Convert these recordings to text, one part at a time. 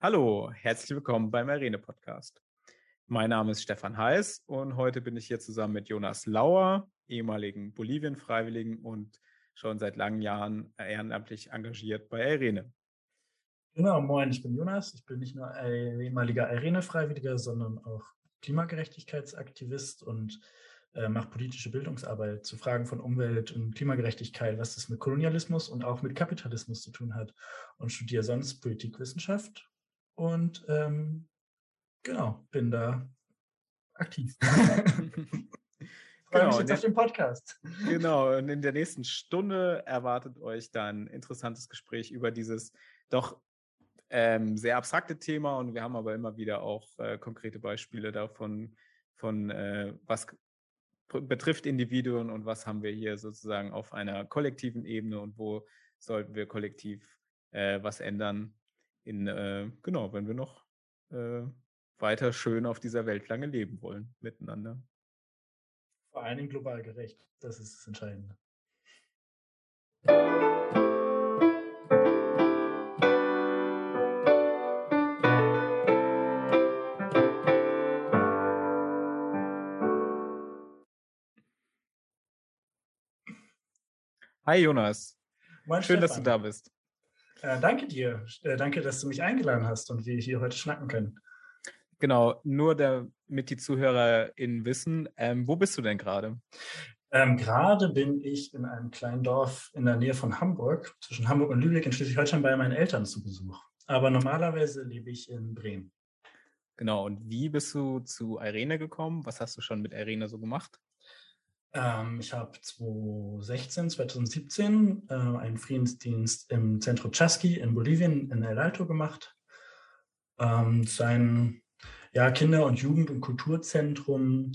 Hallo, herzlich willkommen beim Arene Podcast. Mein Name ist Stefan Heiß und heute bin ich hier zusammen mit Jonas Lauer, ehemaligen Bolivien-Freiwilligen und schon seit langen Jahren ehrenamtlich engagiert bei Arene. Genau, moin, ich bin Jonas. Ich bin nicht nur ehemaliger Arene-Freiwilliger, sondern auch Klimagerechtigkeitsaktivist und äh, mache politische Bildungsarbeit zu Fragen von Umwelt und Klimagerechtigkeit, was das mit Kolonialismus und auch mit Kapitalismus zu tun hat und studiere sonst Politikwissenschaft und ähm, genau, bin da aktiv. Genau, jetzt auf den Podcast. Genau, und in der nächsten Stunde erwartet euch dann ein interessantes Gespräch über dieses doch ähm, sehr abstrakte Thema und wir haben aber immer wieder auch äh, konkrete Beispiele davon, von äh, was betrifft Individuen und was haben wir hier sozusagen auf einer kollektiven Ebene und wo sollten wir kollektiv äh, was ändern in, äh, genau, wenn wir noch äh, weiter schön auf dieser Welt lange leben wollen miteinander. Vor allen Dingen global gerecht, das ist das Entscheidende. Hi Jonas. Moin, Schön, Stefan. dass du da bist. Äh, danke dir. Äh, danke, dass du mich eingeladen hast und wir hier heute schnacken können. Genau, nur damit die ZuhörerInnen wissen, ähm, wo bist du denn gerade? Ähm, gerade bin ich in einem kleinen Dorf in der Nähe von Hamburg, zwischen Hamburg und Lübeck in Schleswig-Holstein bei meinen Eltern zu Besuch. Aber normalerweise lebe ich in Bremen. Genau, und wie bist du zu Irene gekommen? Was hast du schon mit Irene so gemacht? Ähm, ich habe 2016, 2017 äh, einen Friedensdienst im Centro Chasqui in Bolivien in El Alto gemacht. Ähm, sein ja, Kinder- und Jugend- und Kulturzentrum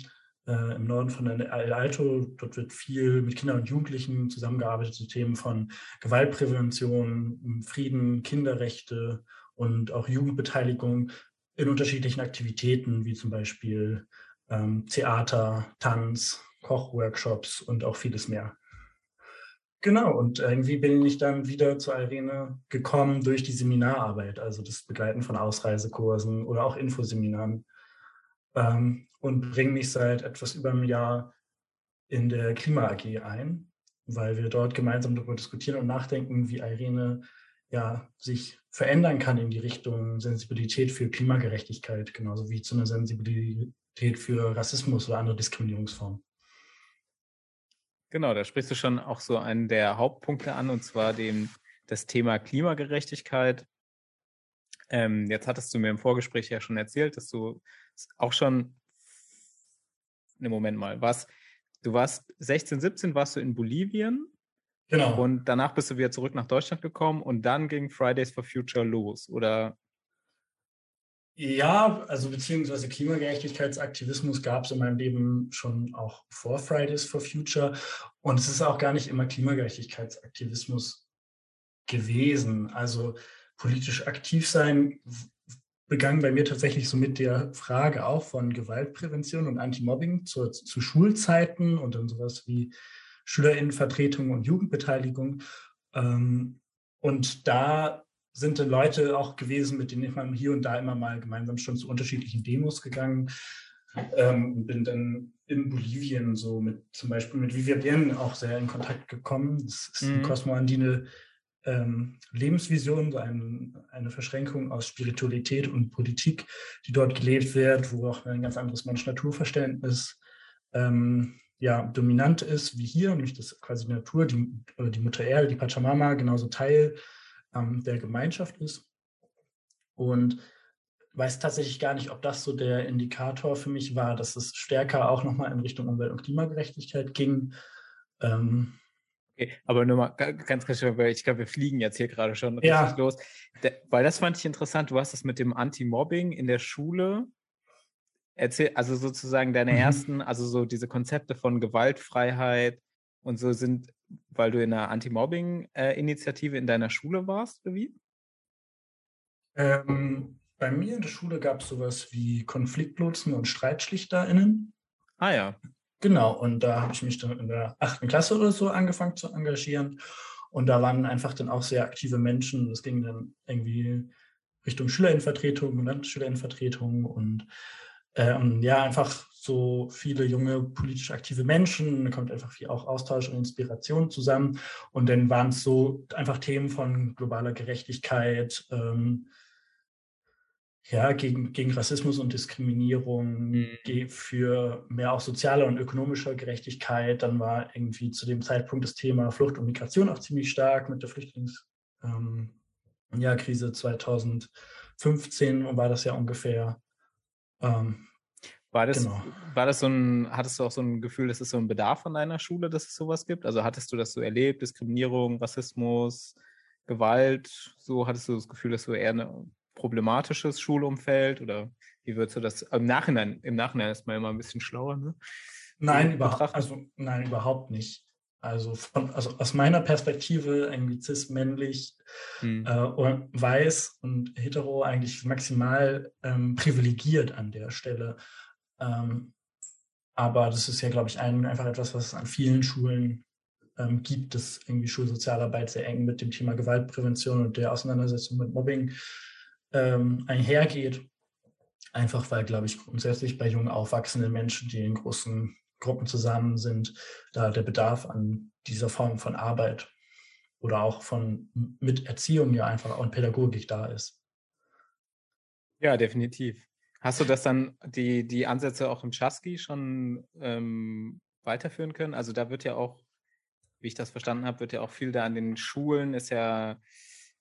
äh, im Norden von El Alto. Dort wird viel mit Kindern und Jugendlichen zusammengearbeitet zu Themen von Gewaltprävention, Frieden, Kinderrechte und auch Jugendbeteiligung in unterschiedlichen Aktivitäten, wie zum Beispiel ähm, Theater, Tanz, Kochworkshops und auch vieles mehr. Genau, und irgendwie bin ich dann wieder zur Arena gekommen durch die Seminararbeit, also das Begleiten von Ausreisekursen oder auch Infoseminaren. Ähm, und bringe mich seit etwas über einem Jahr in der Klima AG ein, weil wir dort gemeinsam darüber diskutieren und nachdenken, wie Irene ja sich verändern kann in die Richtung Sensibilität für Klimagerechtigkeit, genauso wie zu einer Sensibilität für Rassismus oder andere Diskriminierungsformen. Genau, da sprichst du schon auch so einen der Hauptpunkte an, und zwar dem, das Thema Klimagerechtigkeit. Ähm, jetzt hattest du mir im Vorgespräch ja schon erzählt, dass du auch schon, ne Moment mal, was, du warst 16, 17 warst du in Bolivien. Genau. Und danach bist du wieder zurück nach Deutschland gekommen und dann ging Fridays for Future los, oder ja, also beziehungsweise Klimagerechtigkeitsaktivismus gab es in meinem Leben schon auch vor Fridays for Future. Und es ist auch gar nicht immer Klimagerechtigkeitsaktivismus gewesen. Also politisch aktiv sein begann bei mir tatsächlich so mit der Frage auch von Gewaltprävention und Anti-Mobbing zu, zu Schulzeiten und dann sowas wie Schülerinnenvertretung und Jugendbeteiligung. Ähm, und da sind dann Leute auch gewesen, mit denen ich mal hier und da immer mal gemeinsam schon zu unterschiedlichen Demos gegangen ähm, bin dann in Bolivien so mit zum Beispiel mit Vivia Bien auch sehr in Kontakt gekommen. Das ist mhm. eine kosmoandine ähm, Lebensvision, so ein, eine Verschränkung aus Spiritualität und Politik, die dort gelebt wird, wo auch ein ganz anderes Mensch-Natur-Verständnis ähm, ja, dominant ist wie hier, nämlich dass quasi die Natur, die, die Mutter Erde, die Pachamama genauso Teil ähm, der Gemeinschaft ist. Und weiß tatsächlich gar nicht, ob das so der Indikator für mich war, dass es stärker auch nochmal in Richtung Umwelt- und Klimagerechtigkeit ging. Ähm, okay, aber nur mal ganz kurz, weil ich glaube, wir fliegen jetzt hier gerade schon richtig ja. los. Weil das fand ich interessant. Du hast das mit dem Anti-Mobbing in der Schule. Erzähl, also sozusagen deine mhm. ersten, also so diese Konzepte von Gewaltfreiheit und so sind weil du in einer Anti-Mobbing-Initiative in deiner Schule warst, oder wie? Ähm, bei mir in der Schule gab es sowas wie Konfliktlotsen und StreitschlichterInnen. Ah ja. Genau, und da habe ich mich dann in der achten Klasse oder so angefangen zu engagieren. Und da waren einfach dann auch sehr aktive Menschen. Es ging dann irgendwie Richtung Schülerinnenvertretung und Landesschülerinnenvertretung und ähm, ja, einfach so viele junge politisch aktive Menschen, da kommt einfach viel auch Austausch und Inspiration zusammen. Und dann waren es so einfach Themen von globaler Gerechtigkeit, ähm, ja, gegen, gegen Rassismus und Diskriminierung, mhm. für mehr auch soziale und ökonomische Gerechtigkeit. Dann war irgendwie zu dem Zeitpunkt das Thema Flucht und Migration auch ziemlich stark mit der Flüchtlingskrise ähm, ja, 2015 war das ja ungefähr. Ähm, war das, genau. war das so ein, hattest du auch so ein Gefühl, dass es so ein Bedarf an deiner Schule, dass es sowas gibt? Also hattest du das so erlebt, Diskriminierung, Rassismus, Gewalt? So hattest du das Gefühl, dass du eher eine problematisches Schulumfeld oder wie würdest du das im Nachhinein, im Nachhinein ist man immer ein bisschen schlauer, ne? Nein, überhaupt, also, nein, überhaupt nicht. Also, von, also aus meiner Perspektive irgendwie cis-männlich hm. äh, weiß und hetero eigentlich maximal ähm, privilegiert an der Stelle. Ähm, aber das ist ja, glaube ich, ein, einfach etwas, was es an vielen Schulen ähm, gibt, dass irgendwie Schulsozialarbeit sehr eng mit dem Thema Gewaltprävention und der Auseinandersetzung mit Mobbing ähm, einhergeht. Einfach weil, glaube ich, grundsätzlich bei jungen, aufwachsenden Menschen, die in großen Gruppen zusammen sind, da der Bedarf an dieser Form von Arbeit oder auch von mit Erziehung ja einfach in Pädagogik da ist. Ja, definitiv. Hast du das dann, die, die Ansätze auch im Chasky schon ähm, weiterführen können? Also da wird ja auch, wie ich das verstanden habe, wird ja auch viel da an den Schulen, ist ja,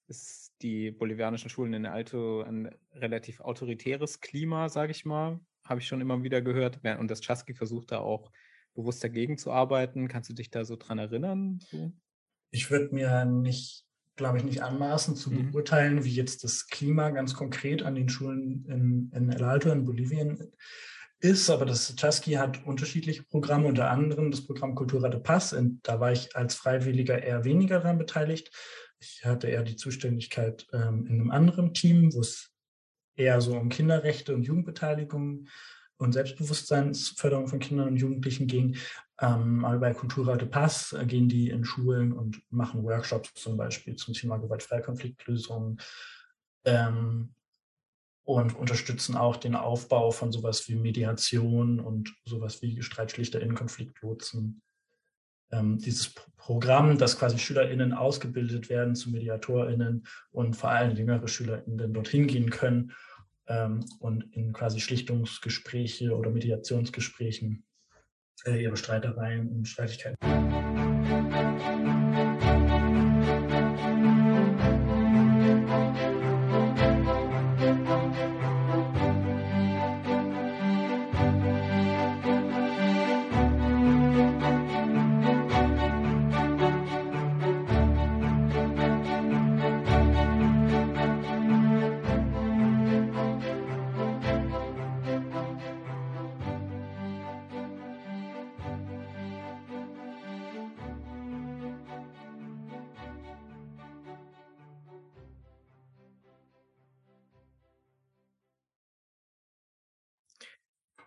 ist die bolivianischen Schulen in Alto ein relativ autoritäres Klima, sage ich mal, habe ich schon immer wieder gehört. Und das Chasky versucht da auch bewusst dagegen zu arbeiten. Kannst du dich da so dran erinnern? So? Ich würde mir nicht, glaube ich, nicht anmaßen zu mhm. beurteilen, wie jetzt das Klima ganz konkret an den Schulen in, in El Alto in Bolivien ist, aber das Chasky hat unterschiedliche Programme, unter anderem das Programm Cultura de Paz. Und da war ich als Freiwilliger eher weniger daran beteiligt. Ich hatte eher die Zuständigkeit ähm, in einem anderen Team, wo es eher so um Kinderrechte und Jugendbeteiligung und Selbstbewusstseinsförderung von Kindern und Jugendlichen ging. Ähm, aber bei Cultura de Paz äh, gehen die in Schulen und machen Workshops zum Beispiel zum Thema gewaltfreie Konfliktlösung ähm, und unterstützen auch den Aufbau von sowas wie Mediation und sowas wie StreitschlichterInnen, Konfliktlotsen. Ähm, dieses Programm, dass quasi SchülerInnen ausgebildet werden zu MediatorInnen und vor allem jüngere SchülerInnen dorthin gehen können ähm, und in quasi Schlichtungsgespräche oder Mediationsgesprächen ihre Streitereien und Streitigkeiten.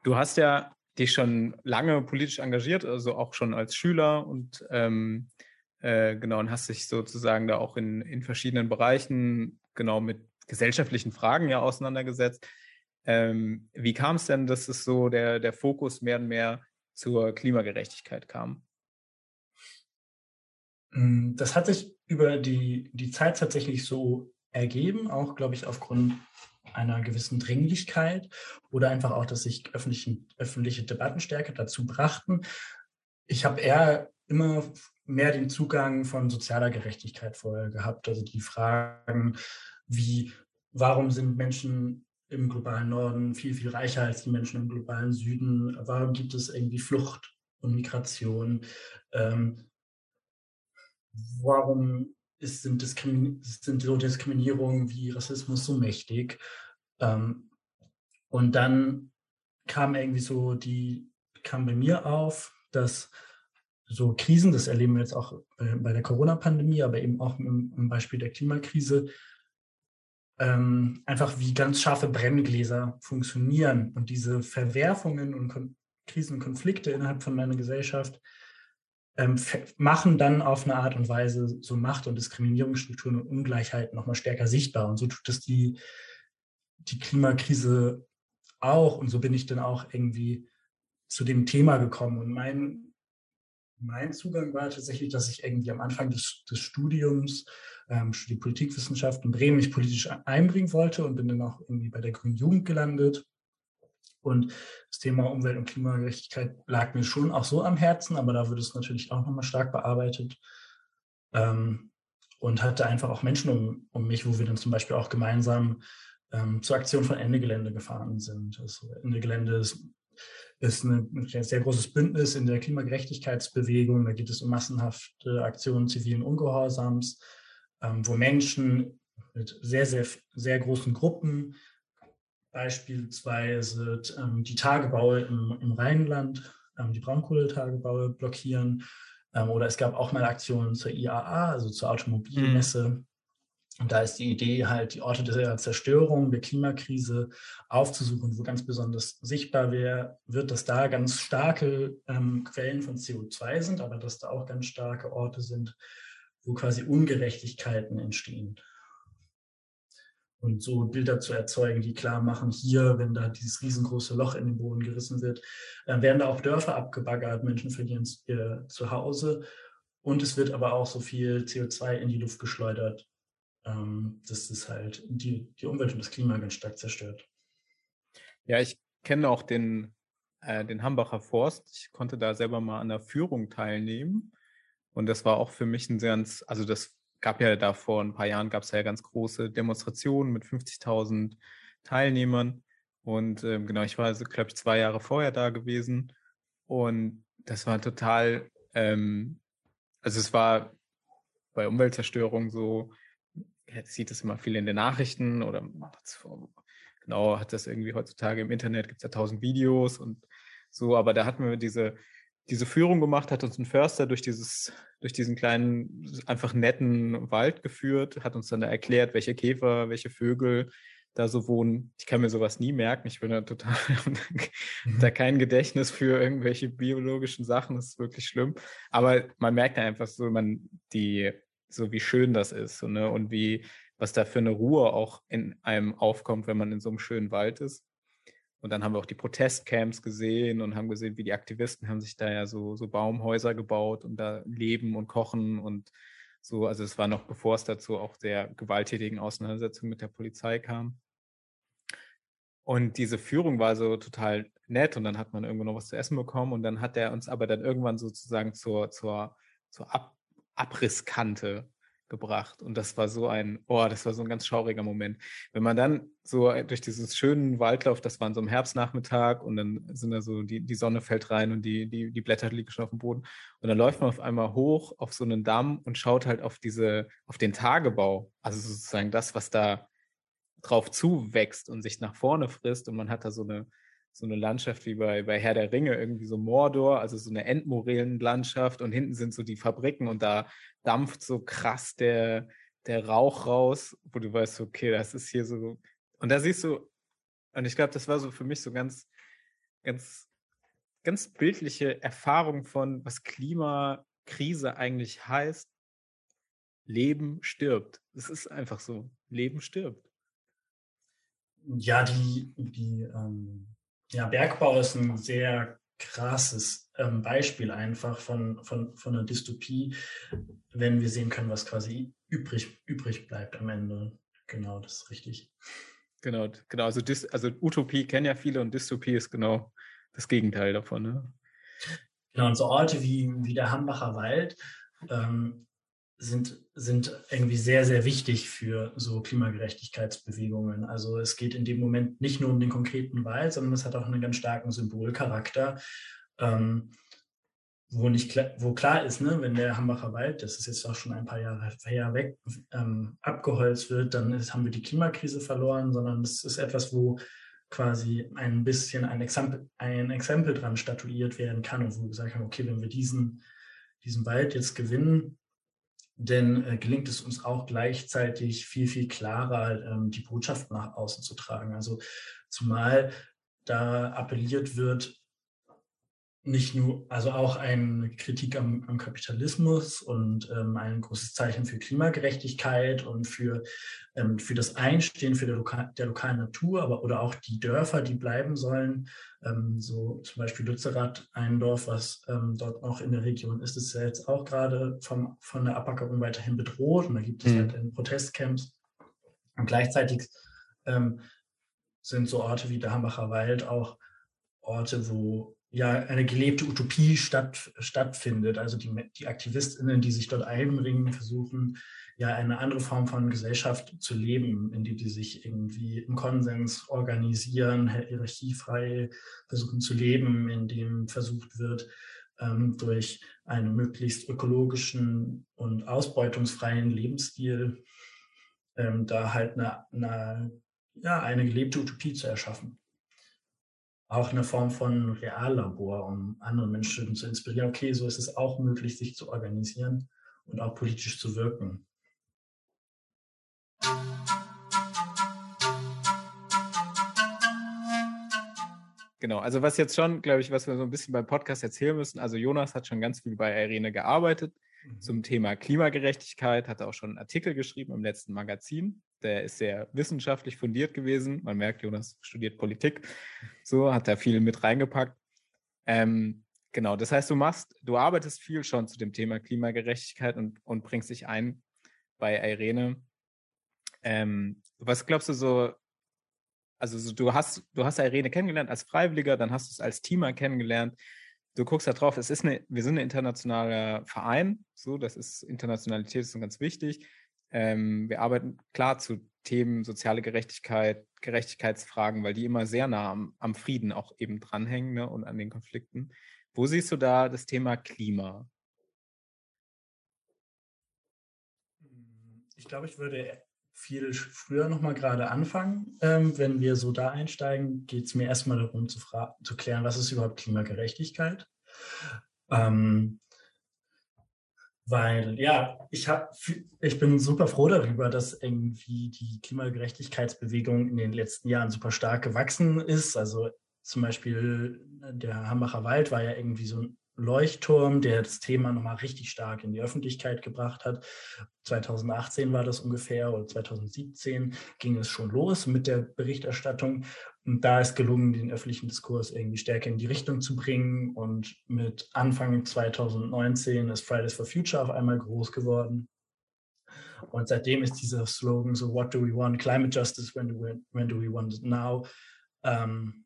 Du hast ja dich schon lange politisch engagiert, also auch schon als Schüler und ähm, äh, genau, und hast dich sozusagen da auch in, in verschiedenen Bereichen genau mit gesellschaftlichen Fragen ja auseinandergesetzt. Ähm, wie kam es denn, dass es so der, der Fokus mehr und mehr zur Klimagerechtigkeit kam? Hm, das hat sich über die, die Zeit tatsächlich so ergeben, auch glaube ich aufgrund einer gewissen Dringlichkeit oder einfach auch, dass sich öffentliche, öffentliche Debattenstärke dazu brachten. Ich habe eher immer mehr den Zugang von sozialer Gerechtigkeit vorher gehabt. Also die Fragen wie, warum sind Menschen im globalen Norden viel, viel reicher als die Menschen im globalen Süden? Warum gibt es irgendwie Flucht und Migration? Ähm, warum ist, sind, Diskrimi sind so Diskriminierungen wie Rassismus so mächtig? Ähm, und dann kam irgendwie so die, kam bei mir auf, dass so Krisen, das erleben wir jetzt auch bei, der Corona-Pandemie, aber eben auch im, Beispiel der Klimakrise, ähm, einfach wie ganz scharfe Brenngläser funktionieren und diese Verwerfungen und Kon Krisen und Konflikte innerhalb von meiner Gesellschaft ähm, machen dann auf eine Art und Weise so Macht- und Diskriminierungsstrukturen und Ungleichheiten nochmal stärker sichtbar. Und so tut es die, die Klimakrise auch. Und so bin ich dann auch irgendwie zu dem Thema gekommen. Und mein, mein Zugang war tatsächlich, dass ich irgendwie am Anfang des, des Studiums ähm, die Politikwissenschaft in Bremen mich politisch einbringen wollte und bin dann auch irgendwie bei der Grünen Jugend gelandet und das Thema Umwelt- und Klimagerechtigkeit lag mir schon auch so am Herzen, aber da wird es natürlich auch nochmal stark bearbeitet. Ähm, und hatte einfach auch Menschen um, um mich, wo wir dann zum Beispiel auch gemeinsam ähm, zur Aktion von Ende Gelände gefahren sind. Also Ende Gelände ist, ist eine, ein sehr großes Bündnis in der Klimagerechtigkeitsbewegung. Da geht es um massenhafte Aktionen zivilen Ungehorsams, ähm, wo Menschen mit sehr, sehr, sehr großen Gruppen beispielsweise ähm, die Tagebaue im, im Rheinland, ähm, die Braunkohletagebaue blockieren. Ähm, oder es gab auch mal Aktionen zur IAA, also zur Automobilmesse. Mhm. Und da ist die Idee halt, die Orte der Zerstörung, der Klimakrise aufzusuchen, wo ganz besonders sichtbar wär, wird, dass da ganz starke ähm, Quellen von CO2 sind, aber dass da auch ganz starke Orte sind, wo quasi Ungerechtigkeiten entstehen. Und so Bilder zu erzeugen, die klar machen, hier, wenn da dieses riesengroße Loch in den Boden gerissen wird, äh, werden da auch Dörfer abgebaggert, Menschen verlieren ihr Zuhause. Und es wird aber auch so viel CO2 in die Luft geschleudert, ähm, dass es halt die, die Umwelt und das Klima ganz stark zerstört. Ja, ich kenne auch den, äh, den Hambacher Forst. Ich konnte da selber mal an der Führung teilnehmen. Und das war auch für mich ein sehr, also das gab ja da vor ein paar Jahren gab es ja ganz große Demonstrationen mit 50.000 Teilnehmern. Und ähm, genau, ich war, also, glaube ich, zwei Jahre vorher da gewesen. Und das war total, ähm, also es war bei Umweltzerstörung so, sieht es immer viel in den Nachrichten oder genau, hat das irgendwie heutzutage im Internet, gibt es ja tausend Videos und so, aber da hatten wir diese diese Führung gemacht, hat uns ein Förster durch dieses, durch diesen kleinen, einfach netten Wald geführt, hat uns dann da erklärt, welche Käfer, welche Vögel da so wohnen. Ich kann mir sowas nie merken. Ich bin da total mhm. da kein Gedächtnis für irgendwelche biologischen Sachen. Das ist wirklich schlimm. Aber man merkt einfach so, man, die, so wie schön das ist so, ne? und wie, was da für eine Ruhe auch in einem aufkommt, wenn man in so einem schönen Wald ist. Und dann haben wir auch die Protestcamps gesehen und haben gesehen, wie die Aktivisten haben sich da ja so, so Baumhäuser gebaut und da leben und kochen und so. Also es war noch bevor es dazu auch der gewalttätigen Auseinandersetzung mit der Polizei kam. Und diese Führung war so total nett und dann hat man irgendwo noch was zu essen bekommen und dann hat er uns aber dann irgendwann sozusagen zur, zur, zur Ab Abrisskante gebracht. Und das war so ein, oh, das war so ein ganz schauriger Moment. Wenn man dann so durch dieses schönen Waldlauf, das war an so einem Herbstnachmittag und dann sind da so, die, die Sonne fällt rein und die, die, die Blätter liegen schon auf dem Boden. Und dann läuft man auf einmal hoch auf so einen Damm und schaut halt auf diese, auf den Tagebau. Also sozusagen das, was da drauf zuwächst und sich nach vorne frisst. Und man hat da so eine, so eine Landschaft wie bei, bei Herr der Ringe, irgendwie so Mordor, also so eine Endmorellenlandschaft und hinten sind so die Fabriken und da dampft so krass der, der Rauch raus, wo du weißt, okay, das ist hier so. Und da siehst du, und ich glaube, das war so für mich so ganz, ganz, ganz bildliche Erfahrung von, was Klimakrise eigentlich heißt. Leben stirbt. Es ist einfach so. Leben stirbt. Ja, die, die ähm, ja, Bergbau ist ein sehr krasses ähm, Beispiel einfach von, von, von einer Dystopie, wenn wir sehen können, was quasi übrig, übrig bleibt am Ende. Genau, das ist richtig. Genau, genau. Also, Dys also Utopie kennen ja viele und Dystopie ist genau das Gegenteil davon. Ne? Genau, und so Orte wie, wie der Hambacher Wald ähm, sind, sind irgendwie sehr, sehr wichtig für so Klimagerechtigkeitsbewegungen. Also es geht in dem Moment nicht nur um den konkreten Wald, sondern es hat auch einen ganz starken Symbolcharakter, ähm, wo nicht klar, wo klar ist, ne, wenn der Hambacher Wald, das ist jetzt auch schon ein paar Jahre her weg, ähm, abgeholzt wird, dann ist, haben wir die Klimakrise verloren, sondern es ist etwas, wo quasi ein bisschen ein Exempel, ein Exempel dran statuiert werden kann und wo wir gesagt haben, okay, wenn wir diesen, diesen Wald jetzt gewinnen, denn äh, gelingt es uns auch gleichzeitig viel, viel klarer, ähm, die Botschaft nach außen zu tragen. Also zumal da appelliert wird, nicht nur, also auch eine Kritik am, am Kapitalismus und ähm, ein großes Zeichen für Klimagerechtigkeit und für, ähm, für das Einstehen für der, Loka der lokalen Natur, aber oder auch die Dörfer, die bleiben sollen. Ähm, so zum Beispiel Lützerath, ein Dorf, was ähm, dort auch in der Region ist, ist ja jetzt auch gerade vom, von der Abackerung weiterhin bedroht und da gibt es mhm. halt Protestcamps. Und gleichzeitig ähm, sind so Orte wie der Hambacher Wald auch Orte, wo ja eine gelebte Utopie statt, stattfindet. Also die, die AktivistInnen, die sich dort einbringen, versuchen ja eine andere Form von Gesellschaft zu leben, in die die sich irgendwie im Konsens organisieren, hierarchiefrei versuchen zu leben, in dem versucht wird, ähm, durch einen möglichst ökologischen und ausbeutungsfreien Lebensstil ähm, da halt eine, eine, ja, eine gelebte Utopie zu erschaffen auch eine Form von Reallabor, um andere Menschen zu inspirieren. Okay, so ist es auch möglich, sich zu organisieren und auch politisch zu wirken. Genau, also was jetzt schon, glaube ich, was wir so ein bisschen beim Podcast erzählen müssen, also Jonas hat schon ganz viel bei Irene gearbeitet mhm. zum Thema Klimagerechtigkeit, hat auch schon einen Artikel geschrieben im letzten Magazin der ist sehr wissenschaftlich fundiert gewesen. Man merkt, Jonas studiert Politik. So hat er viel mit reingepackt. Ähm, genau, das heißt, du machst, du arbeitest viel schon zu dem Thema Klimagerechtigkeit und, und bringst dich ein bei Irene. Ähm, was glaubst du so, also so, du hast, du hast Irene kennengelernt als Freiwilliger, dann hast du es als Teamer kennengelernt. Du guckst da drauf, es ist eine, wir sind ein internationaler Verein, so, das ist, Internationalität ist ganz wichtig. Ähm, wir arbeiten klar zu Themen soziale Gerechtigkeit, Gerechtigkeitsfragen, weil die immer sehr nah am, am Frieden auch eben dranhängen ne, und an den Konflikten. Wo siehst du da das Thema Klima? Ich glaube, ich würde viel früher nochmal gerade anfangen. Ähm, wenn wir so da einsteigen, geht es mir erstmal darum zu, zu klären, was ist überhaupt Klimagerechtigkeit? Ähm, weil ja, ich habe, ich bin super froh darüber, dass irgendwie die Klimagerechtigkeitsbewegung in den letzten Jahren super stark gewachsen ist. Also zum Beispiel der Hambacher Wald war ja irgendwie so ein Leuchtturm, der das Thema nochmal richtig stark in die Öffentlichkeit gebracht hat. 2018 war das ungefähr oder 2017 ging es schon los mit der Berichterstattung. Und da ist gelungen, den öffentlichen Diskurs irgendwie stärker in die Richtung zu bringen. Und mit Anfang 2019 ist Fridays for Future auf einmal groß geworden. Und seitdem ist dieser Slogan so, what do we want? Climate justice, when do we, when do we want it now? Ähm,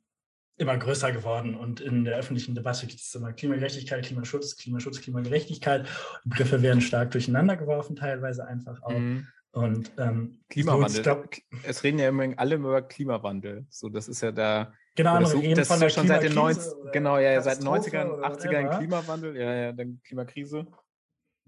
immer größer geworden. Und in der öffentlichen Debatte gibt es immer Klimagerechtigkeit, Klimaschutz, Klimaschutz, Klimagerechtigkeit. Die Begriffe werden stark durcheinander geworfen, teilweise einfach auch. Mhm. Und ähm, Klimawandel. So, glaub, es reden ja immer alle über Klimawandel. So, das ist ja da. Genau, das, reden das ist ja schon seit den 90 genau, ja, ja seit 90ern, 80ern Klimawandel, ja, ja, dann Klimakrise.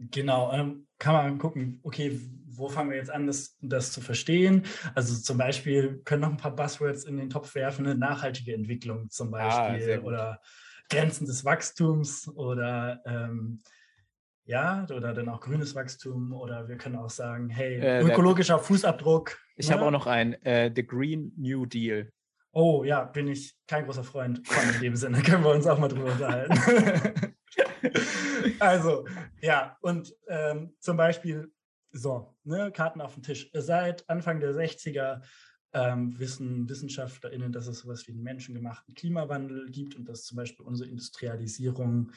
Genau, ähm, kann man gucken, okay, wo fangen wir jetzt an, das, das zu verstehen? Also zum Beispiel können noch ein paar Buzzwords in den Topf werfen, eine nachhaltige Entwicklung zum ah, Beispiel ah, oder Grenzen des Wachstums oder ähm, ja, oder dann auch grünes Wachstum oder wir können auch sagen, hey, äh, ökologischer der, Fußabdruck. Ich ne? habe auch noch einen, äh, The Green New Deal. Oh ja, bin ich kein großer Freund von in dem Sinne, können wir uns auch mal drüber unterhalten. also, ja, und ähm, zum Beispiel, so, ne, Karten auf dem Tisch. Seit Anfang der 60er ähm, wissen WissenschaftlerInnen, dass es sowas wie einen menschengemachten Klimawandel gibt und dass zum Beispiel unsere Industrialisierung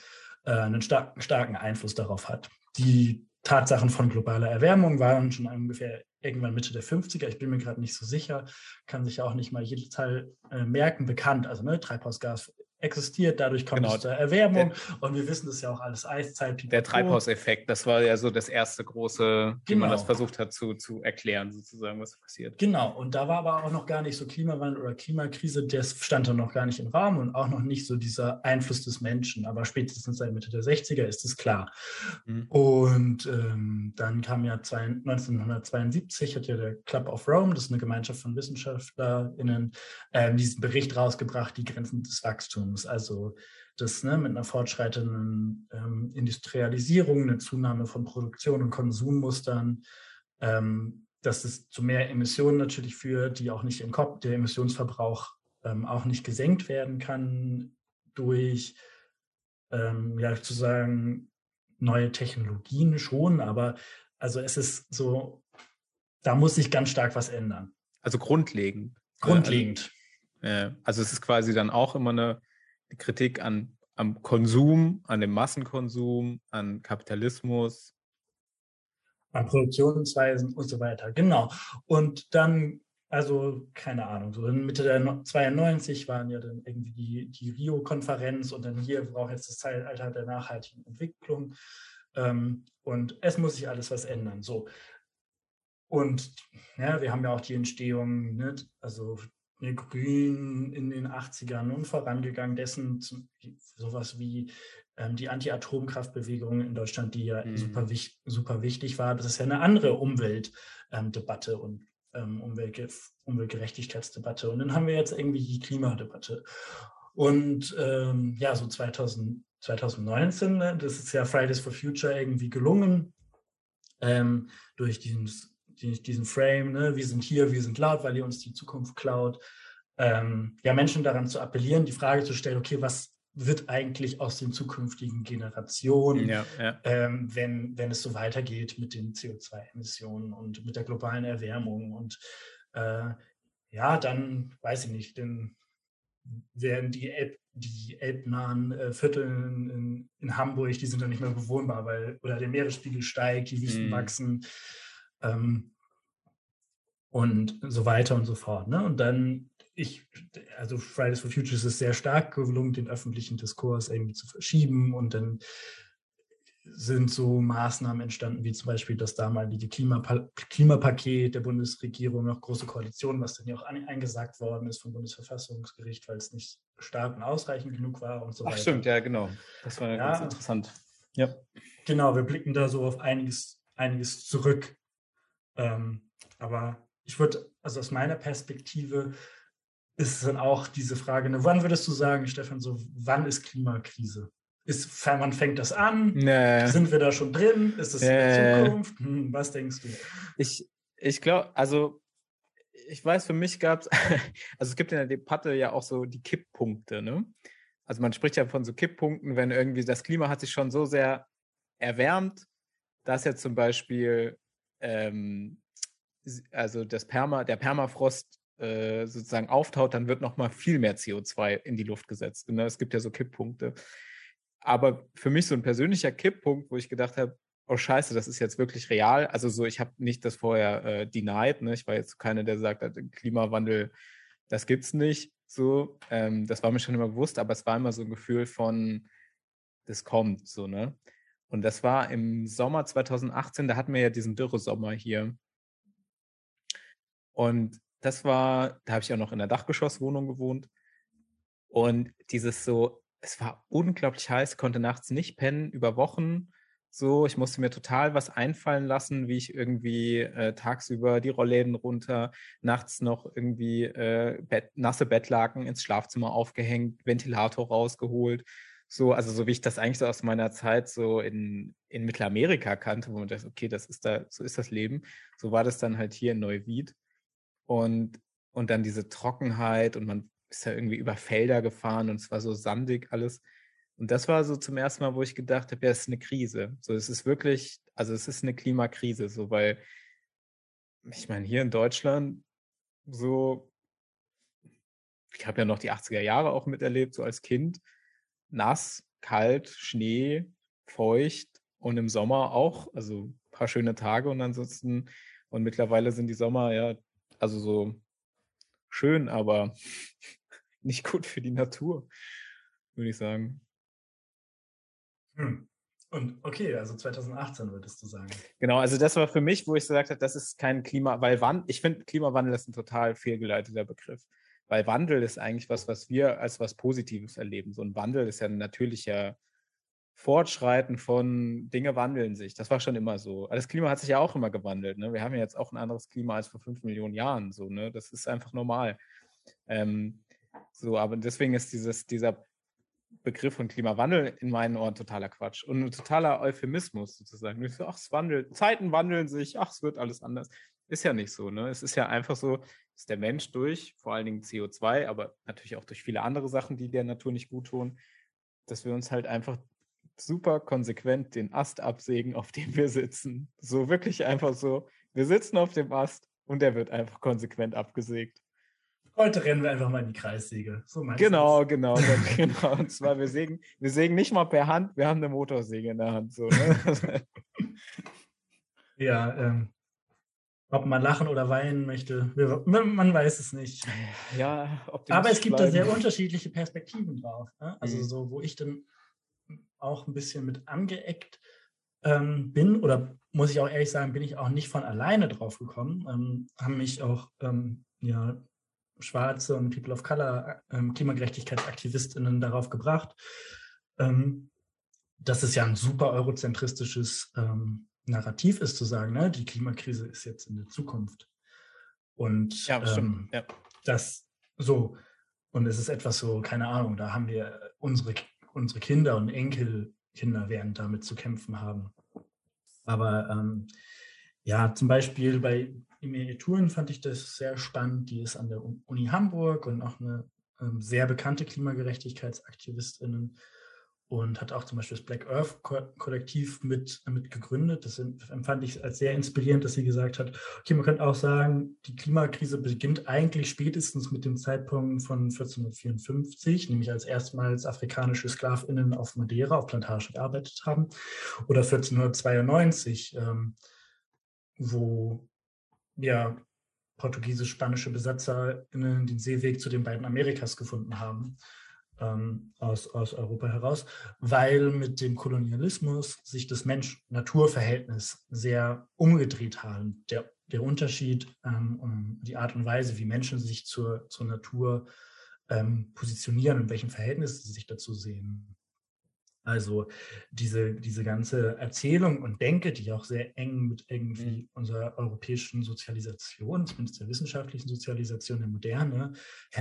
äh, einen starken, starken Einfluss darauf hat. Die Tatsachen von globaler Erwärmung waren schon ungefähr irgendwann Mitte der 50er, ich bin mir gerade nicht so sicher, kann sich ja auch nicht mal jede Zahl äh, merken, bekannt. Also ne, Treibhausgas existiert, dadurch kommt genau. es zur Erwärmung der, und wir wissen das ja auch alles Eiszeit. Der Treibhauseffekt, das war ja so das erste große, wie man das genau. versucht hat zu, zu erklären, sozusagen, was passiert. Genau, und da war aber auch noch gar nicht so Klimawandel oder Klimakrise, das stand dann noch gar nicht im Raum und auch noch nicht so dieser Einfluss des Menschen, aber spätestens seit Mitte der 60er ist es klar. Mhm. Und ähm, dann kam ja zwei, 1972, hat ja der Club of Rome, das ist eine Gemeinschaft von WissenschaftlerInnen, ähm, diesen Bericht rausgebracht, die Grenzen des Wachstums. Wachstums, also das ne, mit einer fortschreitenden ähm, Industrialisierung, eine Zunahme von Produktion und Konsummustern, ähm, dass es zu mehr Emissionen natürlich führt, die auch nicht im Kopf, der Emissionsverbrauch ähm, auch nicht gesenkt werden kann durch ähm, ja zu sagen, neue Technologien schon, aber also es ist so, da muss sich ganz stark was ändern. Also grundlegend. Grundlegend. Also, also es ist quasi dann auch immer eine Kritik an, am Konsum, an dem Massenkonsum, an Kapitalismus. An Produktionsweisen und so weiter. Genau. Und dann also keine Ahnung, so in Mitte der 92 waren ja dann irgendwie die, die Rio-Konferenz und dann hier braucht jetzt das Zeitalter der nachhaltigen Entwicklung. Ähm, und es muss sich alles was ändern. So. Und ja, wir haben ja auch die Entstehung, ne, also Grün in den 80ern und vorangegangen dessen sowas wie ähm, die Anti-Atomkraftbewegung in Deutschland, die ja mhm. super, super wichtig war. Das ist ja eine andere Umweltdebatte ähm, und ähm, Umwelt, Umweltgerechtigkeitsdebatte. Und dann haben wir jetzt irgendwie die Klimadebatte. Und ähm, ja, so 2000, 2019, ne, das ist ja Fridays for Future irgendwie gelungen, ähm, durch diesen, diesen Frame, ne, wir sind hier, wir sind laut, weil ihr uns die Zukunft klaut, ähm, ja, Menschen daran zu appellieren, die Frage zu stellen, okay, was wird eigentlich aus den zukünftigen Generationen, ja, ja. Ähm, wenn, wenn es so weitergeht mit den CO2-Emissionen und mit der globalen Erwärmung. Und äh, ja, dann weiß ich nicht, dann werden die, Elb, die elbnahen äh, Viertel in, in, Hamburg, die sind dann nicht mehr bewohnbar, weil oder der Meeresspiegel steigt, die Wüsten mm. wachsen ähm, und so weiter und so fort. Ne? Und dann ich, also Fridays for Futures ist sehr stark gelungen, den öffentlichen Diskurs irgendwie zu verschieben und dann sind so Maßnahmen entstanden, wie zum Beispiel das damalige Klimapa Klimapaket der Bundesregierung, noch große Koalition, was dann ja auch eingesagt worden ist vom Bundesverfassungsgericht, weil es nicht stark und ausreichend genug war und so Ach, weiter. Stimmt, ja, genau. Das war ja, ganz interessant. Ja. Genau, wir blicken da so auf einiges, einiges zurück. Ähm, aber ich würde, also aus meiner Perspektive, ist dann auch diese Frage, ne, wann würdest du sagen, Stefan, so wann ist Klimakrise? Ist, wann fängt das an? Nee. Sind wir da schon drin? Ist es nee. in Zukunft? Hm, was denkst du? Ich, ich glaube, also ich weiß, für mich gab es, also es gibt in der Debatte ja auch so die Kipppunkte, ne? Also man spricht ja von so Kipppunkten, wenn irgendwie das Klima hat sich schon so sehr erwärmt, dass ja zum Beispiel ähm, also das Perma, der Permafrost äh, sozusagen auftaut, dann wird noch mal viel mehr CO2 in die Luft gesetzt. Ne? Es gibt ja so Kipppunkte. Aber für mich so ein persönlicher Kipppunkt, wo ich gedacht habe, oh scheiße, das ist jetzt wirklich real. Also so, ich habe nicht das vorher äh, denied. Ne? Ich war jetzt keiner, der sagt, Klimawandel, das gibt's nicht. So, ähm, das war mir schon immer bewusst, aber es war immer so ein Gefühl von, das kommt so, ne? Und das war im Sommer 2018, da hatten wir ja diesen Dürresommer hier. Und das war, da habe ich auch noch in der Dachgeschosswohnung gewohnt. Und dieses so, es war unglaublich heiß, konnte nachts nicht pennen, über Wochen. So, ich musste mir total was einfallen lassen, wie ich irgendwie äh, tagsüber die Rollläden runter, nachts noch irgendwie äh, Bett, nasse Bettlaken ins Schlafzimmer aufgehängt, Ventilator rausgeholt. So, also so wie ich das eigentlich so aus meiner Zeit so in, in Mittelamerika kannte, wo man dachte, okay, das ist da, so ist das Leben. So war das dann halt hier in Neuwied. Und, und dann diese Trockenheit und man ist ja irgendwie über Felder gefahren und es war so sandig alles. Und das war so zum ersten Mal, wo ich gedacht habe, ja, es ist eine Krise. So, es ist wirklich, also es ist eine Klimakrise, so, weil ich meine, hier in Deutschland, so, ich habe ja noch die 80er Jahre auch miterlebt, so als Kind, nass, kalt, Schnee, feucht und im Sommer auch, also ein paar schöne Tage und ansonsten, und mittlerweile sind die Sommer ja also so schön, aber nicht gut für die Natur, würde ich sagen. Hm. Und okay, also 2018 würdest du sagen. Genau, also das war für mich, wo ich gesagt habe, das ist kein Klima, weil Wand, ich finde Klimawandel ist ein total fehlgeleiteter Begriff. Weil Wandel ist eigentlich was, was wir als was Positives erleben. So ein Wandel ist ja ein natürlicher Fortschreiten von Dinge wandeln sich. Das war schon immer so. Das Klima hat sich ja auch immer gewandelt. Ne? Wir haben ja jetzt auch ein anderes Klima als vor fünf Millionen Jahren. So, ne? Das ist einfach normal. Ähm, so, aber deswegen ist dieses, dieser Begriff von Klimawandel in meinen Ohren totaler Quatsch und ein totaler Euphemismus sozusagen. So, ach, es wandelt, Zeiten wandeln sich, ach, es wird alles anders. Ist ja nicht so. Ne? Es ist ja einfach so, dass der Mensch durch, vor allen Dingen CO2, aber natürlich auch durch viele andere Sachen, die der Natur nicht gut tun, dass wir uns halt einfach super konsequent den Ast absägen, auf dem wir sitzen. So wirklich einfach so, wir sitzen auf dem Ast und der wird einfach konsequent abgesägt. Heute rennen wir einfach mal in die Kreissäge. So genau, genau, genau. Und zwar, wir sägen, wir sägen nicht mal per Hand, wir haben eine Motorsäge in der Hand. So, ne? ja, ähm, ob man lachen oder weinen möchte, man, weiß es nicht. Ja, aber es gibt bleiben. da sehr unterschiedliche Perspektiven drauf. Ne? Also mhm. so, wo ich dann auch ein bisschen mit angeeckt ähm, bin, oder muss ich auch ehrlich sagen, bin ich auch nicht von alleine drauf gekommen, ähm, haben mich auch ähm, ja, Schwarze und People of Color, ähm, Klimagerechtigkeitsaktivistinnen darauf gebracht, ähm, dass es ja ein super eurozentristisches ähm, Narrativ ist, zu sagen, ne, die Klimakrise ist jetzt in der Zukunft. Und ja, ähm, ja. das so, und es ist etwas so, keine Ahnung, da haben wir unsere, unsere Kinder und Enkelkinder werden damit zu kämpfen haben. Aber ähm, ja, zum Beispiel bei Emilie Touren fand ich das sehr spannend. Die ist an der Uni Hamburg und auch eine ähm, sehr bekannte Klimagerechtigkeitsaktivistin und hat auch zum Beispiel das Black Earth Kollektiv mit, mit gegründet. Das empfand ich als sehr inspirierend, dass sie gesagt hat, okay, man könnte auch sagen, die Klimakrise beginnt eigentlich spätestens mit dem Zeitpunkt von 1454, nämlich als erstmals afrikanische SklavInnen auf Madeira, auf Plantagen gearbeitet haben, oder 1492, ähm, wo ja, portugiesisch-spanische BesatzerInnen den Seeweg zu den beiden Amerikas gefunden haben, ähm, aus, aus Europa heraus, weil mit dem Kolonialismus sich das Mensch-Natur-Verhältnis sehr umgedreht haben. Der, der Unterschied ähm, um die Art und Weise, wie Menschen sich zur, zur Natur ähm, positionieren, in welchem Verhältnis sie sich dazu sehen. Also diese, diese ganze Erzählung und Denke, die auch sehr eng mit irgendwie mhm. unserer europäischen Sozialisation, zumindest der wissenschaftlichen Sozialisation der Moderne,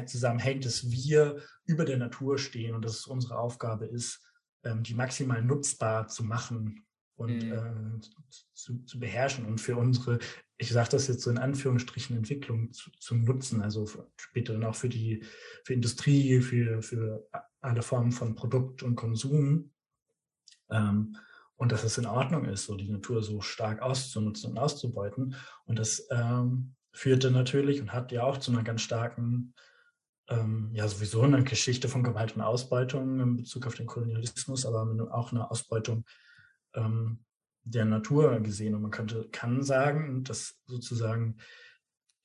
zusammenhängt, dass wir über der Natur stehen und dass es unsere Aufgabe ist, ähm, die maximal nutzbar zu machen und mhm. äh, zu, zu, beherrschen und für unsere, ich sage das jetzt so in Anführungsstrichen, Entwicklung zu, zu nutzen, also später dann auch für die für Industrie, für, für alle Formen von Produkt und Konsum. Ähm, und dass es in Ordnung ist, so die Natur so stark auszunutzen und auszubeuten. Und das ähm, führte natürlich und hat ja auch zu einer ganz starken, ähm, ja sowieso eine Geschichte von Gewalt und Ausbeutung in Bezug auf den Kolonialismus, aber auch eine Ausbeutung ähm, der Natur gesehen. Und man könnte, kann sagen, dass sozusagen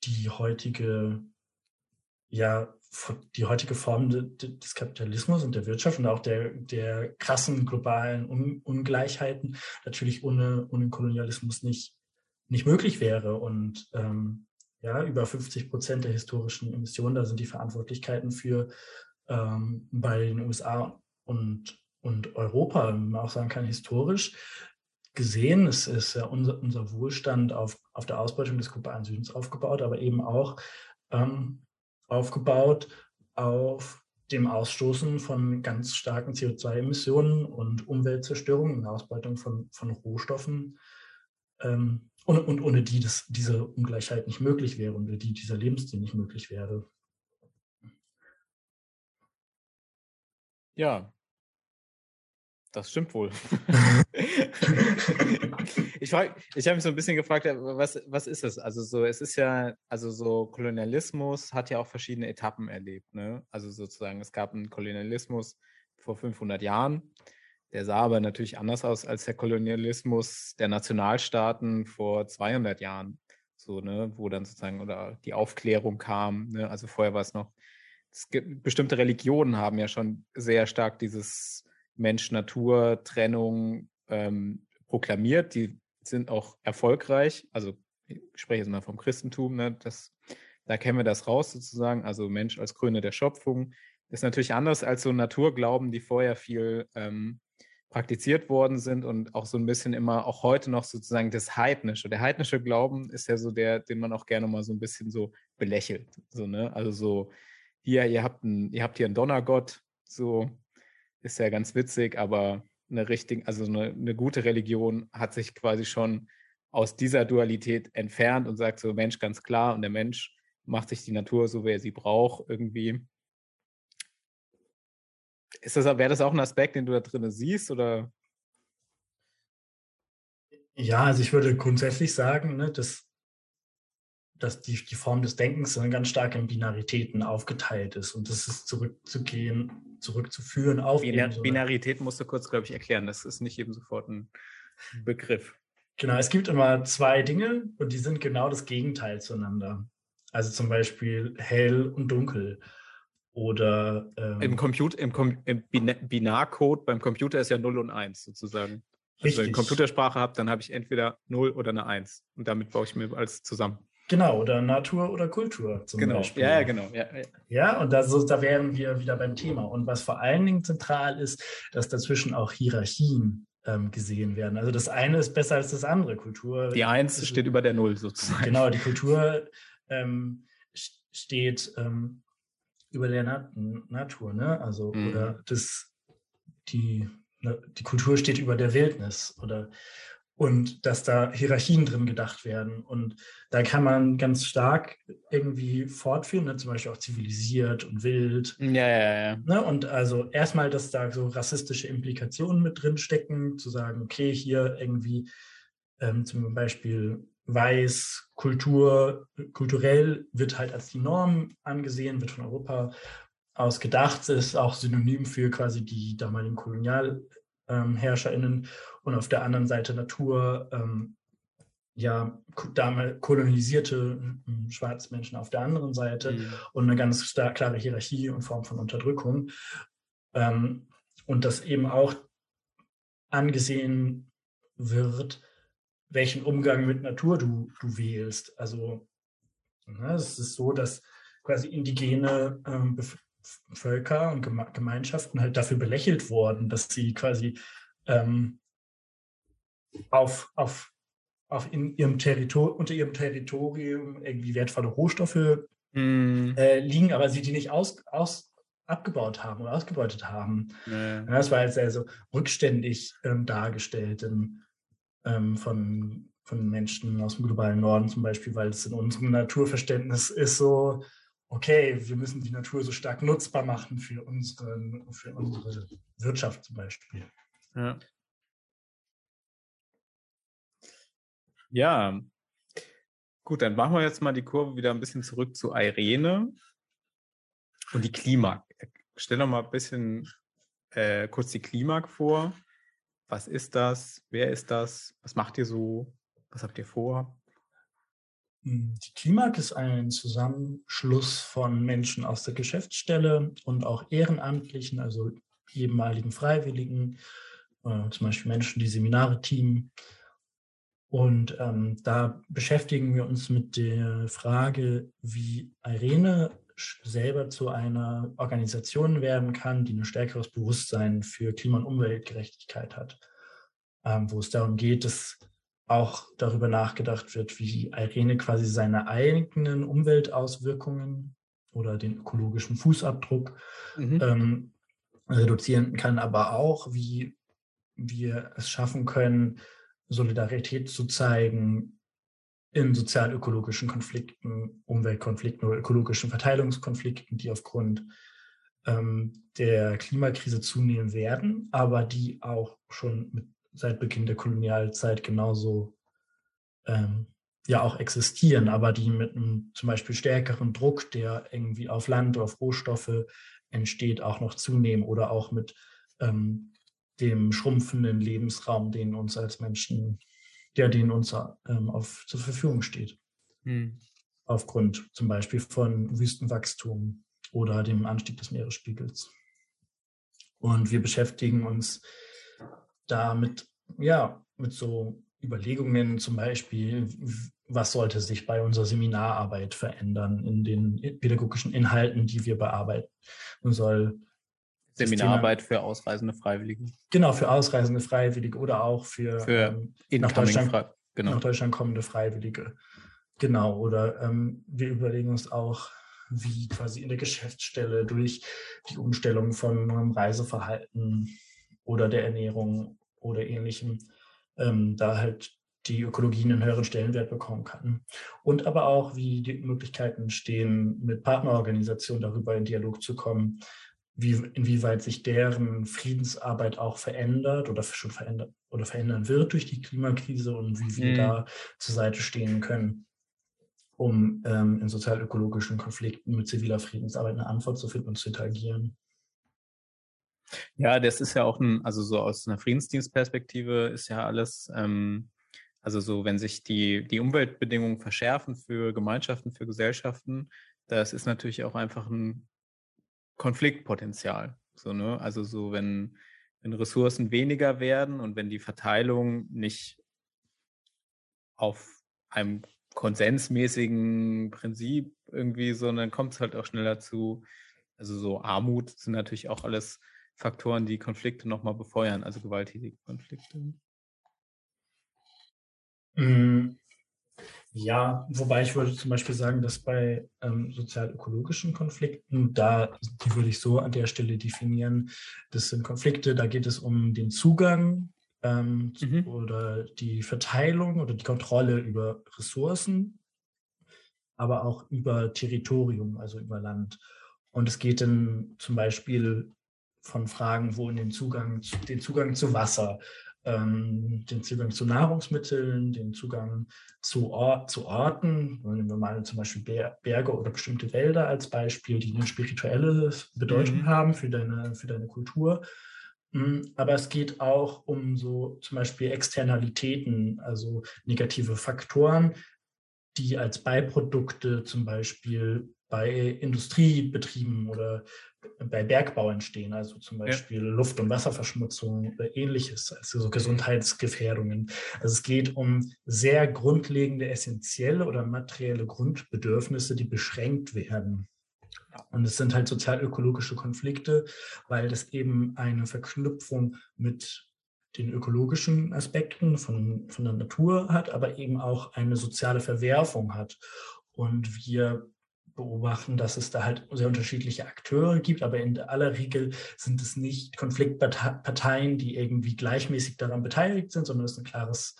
die heutige ja, die heutige Form des Kapitalismus und der Wirtschaft und auch der, der krassen globalen Un Ungleichheiten natürlich ohne, ohne Kolonialismus nicht, nicht möglich wäre. Und ähm, ja, über 50 Prozent der historischen Emissionen, da sind die Verantwortlichkeiten für ähm, bei den USA und, und Europa, wenn man auch sagen kann, historisch gesehen. Es ist ja unser, unser Wohlstand auf, auf der Ausbeutung des globalen Südens aufgebaut, aber eben auch ähm, aufgebaut auf dem Ausstoßen von ganz starken CO2-Emissionen und Umweltzerstörung und Ausbeutung von, von Rohstoffen. Ähm, und, und ohne die das, diese Ungleichheit nicht möglich wäre, ohne die dieser Lebensstil nicht möglich wäre. Ja, das stimmt wohl. ich ich habe mich so ein bisschen gefragt, äh, was, was ist es? Also so, es ist ja, also so Kolonialismus hat ja auch verschiedene Etappen erlebt. Ne? Also sozusagen, es gab einen Kolonialismus vor 500 Jahren. Der sah aber natürlich anders aus als der Kolonialismus der Nationalstaaten vor 200 Jahren. So, ne, wo dann sozusagen oder die Aufklärung kam. Ne? Also vorher war es noch, es gibt, bestimmte Religionen haben ja schon sehr stark dieses Mensch-Natur-Trennung ähm, proklamiert. Die sind auch erfolgreich. Also ich spreche jetzt mal vom Christentum, ne? das, da kennen wir das raus sozusagen. Also Mensch als Krone der Schöpfung. ist natürlich anders als so Naturglauben, die vorher viel ähm, praktiziert worden sind und auch so ein bisschen immer, auch heute noch sozusagen das Heidnische. Der heidnische Glauben ist ja so der, den man auch gerne mal so ein bisschen so belächelt. So, ne? Also so, hier, ihr habt, ein, ihr habt hier einen Donnergott, so, ist ja ganz witzig, aber eine richtige, also eine, eine gute Religion hat sich quasi schon aus dieser Dualität entfernt und sagt so, Mensch, ganz klar, und der Mensch macht sich die Natur so, wie er sie braucht, irgendwie. Ist das, wäre das auch ein Aspekt, den du da drin siehst? Oder? Ja, also ich würde grundsätzlich sagen, ne, dass, dass die, die Form des Denkens ganz stark in Binaritäten aufgeteilt ist und das ist zurückzugehen, zurückzuführen auf. Binar so Binarität musst du kurz, glaube ich, erklären. Das ist nicht eben sofort ein Begriff. Genau, es gibt immer zwei Dinge und die sind genau das Gegenteil zueinander. Also zum Beispiel hell und dunkel. Oder ähm, im Computer, im, Com im Binarcode beim Computer ist ja 0 und 1 sozusagen. Also wenn ich Computersprache habe, dann habe ich entweder 0 oder eine 1. Und damit baue ich mir alles zusammen. Genau, oder Natur oder Kultur zum genau. Beispiel. Ja, ja, genau. Ja, ja. ja und da, so, da wären wir wieder beim Thema. Und was vor allen Dingen zentral ist, dass dazwischen auch Hierarchien ähm, gesehen werden. Also das eine ist besser als das andere. Kultur. Die Eins steht über der Null sozusagen. Genau, die Kultur ähm, steht ähm, über der Na Natur, ne? Also mhm. oder das die ne, die Kultur steht über der Wildnis oder und dass da Hierarchien drin gedacht werden. Und da kann man ganz stark irgendwie fortführen, ne? zum Beispiel auch zivilisiert und wild. Ja, ja, ja. Ne? Und also erstmal, dass da so rassistische Implikationen mit drin stecken, zu sagen, okay, hier irgendwie ähm, zum Beispiel weiß, Kultur, kulturell wird halt als die Norm angesehen, wird von Europa aus gedacht, ist auch synonym für quasi die damaligen KolonialherrscherInnen ähm, und auf der anderen Seite Natur, ähm, ja, damals kolonisierte hm, schwarze Menschen auf der anderen Seite mhm. und eine ganz stark, klare Hierarchie in Form von Unterdrückung. Ähm, und das eben auch angesehen wird, welchen Umgang mit Natur du, du wählst. Also ne, es ist so, dass quasi indigene ähm, Völker und Gemeinschaften halt dafür belächelt wurden, dass sie quasi ähm, auf, auf, auf in ihrem Territor unter ihrem Territorium irgendwie wertvolle Rohstoffe mm. äh, liegen, aber sie die nicht aus, aus, abgebaut haben oder ausgebeutet haben. Ja. Das war jetzt sehr so rückständig ähm, dargestellt im, ähm, von, von Menschen aus dem globalen Norden zum Beispiel, weil es in unserem Naturverständnis ist so, okay, wir müssen die Natur so stark nutzbar machen für, unseren, für unsere Wirtschaft zum Beispiel. Ja. ja. Gut, dann machen wir jetzt mal die Kurve wieder ein bisschen zurück zu Irene und die Klimak. Stell doch mal ein bisschen äh, kurz die Klimak vor. Was ist das? Wer ist das? Was macht ihr so? Was habt ihr vor? Hm, die Klimak ist ein Zusammenschluss von Menschen aus der Geschäftsstelle und auch Ehrenamtlichen, also ehemaligen Freiwilligen, äh, zum Beispiel Menschen, die Seminare teamen. Und ähm, da beschäftigen wir uns mit der Frage, wie Irene selber zu einer Organisation werden kann, die ein stärkeres Bewusstsein für Klima- und Umweltgerechtigkeit hat, ähm, wo es darum geht, dass auch darüber nachgedacht wird, wie Irene quasi seine eigenen Umweltauswirkungen oder den ökologischen Fußabdruck mhm. ähm, reduzieren kann, aber auch, wie wir es schaffen können, Solidarität zu zeigen in sozial-ökologischen Konflikten, Umweltkonflikten oder ökologischen Verteilungskonflikten, die aufgrund ähm, der Klimakrise zunehmen werden, aber die auch schon mit seit Beginn der Kolonialzeit genauso ähm, ja auch existieren, aber die mit einem zum Beispiel stärkeren Druck, der irgendwie auf Land oder auf Rohstoffe entsteht, auch noch zunehmen oder auch mit ähm, dem schrumpfenden Lebensraum, den uns als Menschen, der den uns ähm, auf, zur Verfügung steht. Hm. Aufgrund zum Beispiel von Wüstenwachstum oder dem Anstieg des Meeresspiegels. Und wir beschäftigen uns da mit, ja, mit so Überlegungen zum Beispiel, was sollte sich bei unserer Seminararbeit verändern in den pädagogischen Inhalten, die wir bearbeiten. Man soll Seminararbeit für ausreisende Freiwillige. Genau, für ausreisende Freiwillige oder auch für, für ähm, nach, Deutschland, genau. nach Deutschland kommende Freiwillige. Genau, oder ähm, wir überlegen uns auch, wie quasi in der Geschäftsstelle durch die Umstellung von Reiseverhalten oder der Ernährung oder ähnlichem, ähm, da halt die Ökologie einen höheren Stellenwert bekommen kann. Und aber auch, wie die Möglichkeiten stehen, mit Partnerorganisationen darüber in Dialog zu kommen, wie, inwieweit sich deren Friedensarbeit auch verändert oder schon verändert oder verändern wird durch die Klimakrise und wie wir mhm. da zur Seite stehen können, um ähm, in sozial-ökologischen Konflikten mit ziviler Friedensarbeit eine Antwort zu finden und zu interagieren. Ja, das ist ja auch ein, also so aus einer Friedensdienstperspektive ist ja alles, ähm, also so, wenn sich die, die Umweltbedingungen verschärfen für Gemeinschaften, für Gesellschaften, das ist natürlich auch einfach ein Konfliktpotenzial. So, ne? Also so, wenn, wenn Ressourcen weniger werden und wenn die Verteilung nicht auf einem konsensmäßigen Prinzip irgendwie, sondern kommt es halt auch schneller zu, also so Armut sind natürlich auch alles Faktoren, die Konflikte nochmal befeuern, also gewalttätige Konflikte. Mm, ja, wobei ich würde zum Beispiel sagen, dass bei ähm, sozial-ökologischen Konflikten, da, die würde ich so an der Stelle definieren, das sind Konflikte, da geht es um den Zugang ähm, mhm. oder die Verteilung oder die Kontrolle über Ressourcen, aber auch über Territorium, also über Land. Und es geht dann zum Beispiel von Fragen, wo in den Zugang, den Zugang zu Wasser, ähm, den Zugang zu Nahrungsmitteln, den Zugang zu, Or zu Orten, nehmen wir mal zum Beispiel Berge oder bestimmte Wälder als Beispiel, die eine spirituelle Bedeutung mhm. haben für deine, für deine Kultur. Hm, aber es geht auch um so zum Beispiel Externalitäten, also negative Faktoren, die als Beiprodukte zum Beispiel bei Industriebetrieben oder bei Bergbau entstehen, also zum Beispiel ja. Luft- und Wasserverschmutzung oder ähnliches, also so Gesundheitsgefährdungen. Also es geht um sehr grundlegende, essentielle oder materielle Grundbedürfnisse, die beschränkt werden. Und es sind halt sozial-ökologische Konflikte, weil das eben eine Verknüpfung mit den ökologischen Aspekten von, von der Natur hat, aber eben auch eine soziale Verwerfung hat. Und wir beobachten, dass es da halt sehr unterschiedliche Akteure gibt, aber in aller Regel sind es nicht Konfliktparteien, die irgendwie gleichmäßig daran beteiligt sind, sondern es ist ein klares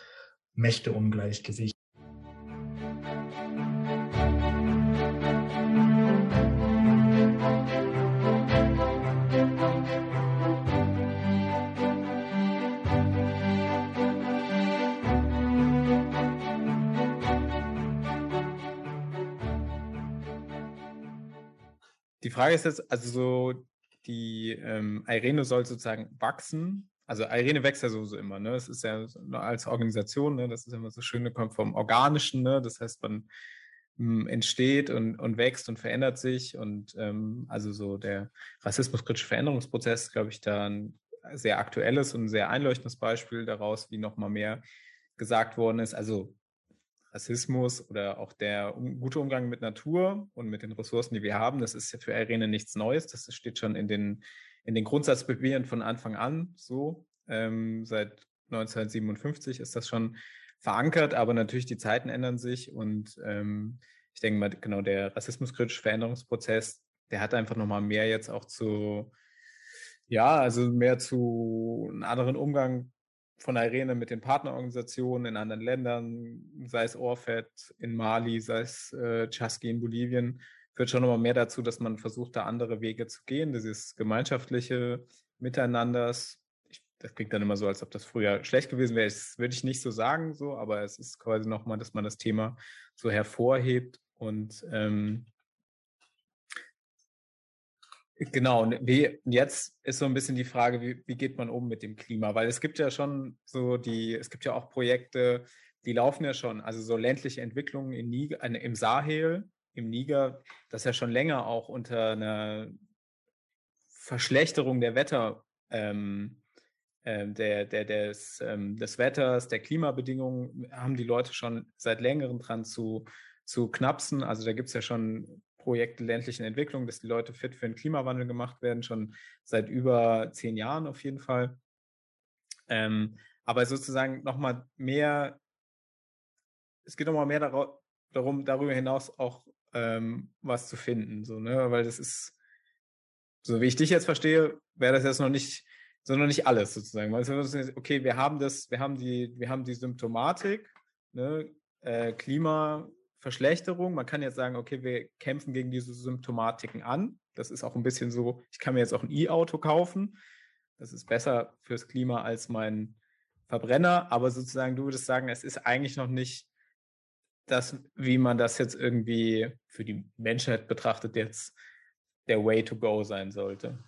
Mächteungleichgewicht. Die Frage ist jetzt, also so, die ähm, Irene soll sozusagen wachsen. Also Irene wächst ja sowieso immer, ne? Es ist ja als Organisation, ne? Das ist immer so schön, kommt vom Organischen, ne? Das heißt, man hm, entsteht und, und wächst und verändert sich. Und ähm, also so der rassismuskritische Veränderungsprozess, glaube ich, da ein sehr aktuelles und sehr einleuchtendes Beispiel daraus, wie nochmal mehr gesagt worden ist. Also Rassismus oder auch der um, gute Umgang mit Natur und mit den Ressourcen, die wir haben, das ist ja für Irene nichts Neues. Das steht schon in den, in den Grundsatzpapieren von Anfang an so. Ähm, seit 1957 ist das schon verankert, aber natürlich die Zeiten ändern sich und ähm, ich denke mal, genau der rassismuskritische Veränderungsprozess, der hat einfach nochmal mehr jetzt auch zu, ja, also mehr zu einem anderen Umgang von der Arena mit den Partnerorganisationen in anderen Ländern, sei es Orfed in Mali, sei es äh, Chasqui in Bolivien, führt schon immer mehr dazu, dass man versucht, da andere Wege zu gehen, dieses gemeinschaftliche Miteinanders. Ich, das klingt dann immer so, als ob das früher schlecht gewesen wäre. Das würde ich nicht so sagen, so, aber es ist quasi nochmal, dass man das Thema so hervorhebt und ähm, Genau, und wie, jetzt ist so ein bisschen die Frage, wie, wie geht man um mit dem Klima? Weil es gibt ja schon so die, es gibt ja auch Projekte, die laufen ja schon, also so ländliche Entwicklungen in Niger, im Sahel, im Niger, das ja schon länger auch unter einer Verschlechterung der Wetter, ähm, äh, der, der, des, ähm, des Wetters, der Klimabedingungen, haben die Leute schon seit längerem dran zu, zu knapsen. Also da gibt es ja schon Projekte ländlichen Entwicklung, dass die Leute fit für den Klimawandel gemacht werden, schon seit über zehn Jahren auf jeden Fall. Ähm, aber sozusagen nochmal mehr, es geht nochmal mehr darum, darüber hinaus auch ähm, was zu finden, so, ne, weil das ist, so wie ich dich jetzt verstehe, wäre das jetzt noch nicht, so noch nicht alles sozusagen. okay, wir haben das, wir haben die, wir haben die Symptomatik, ne, äh, Klima, Verschlechterung. Man kann jetzt sagen, okay, wir kämpfen gegen diese Symptomatiken an. das ist auch ein bisschen so, ich kann mir jetzt auch ein E-Auto kaufen. Das ist besser fürs Klima als mein Verbrenner, aber sozusagen, du würdest sagen, es ist eigentlich noch nicht das, wie man das jetzt irgendwie für die Menschheit betrachtet, jetzt der Way to go sein sollte.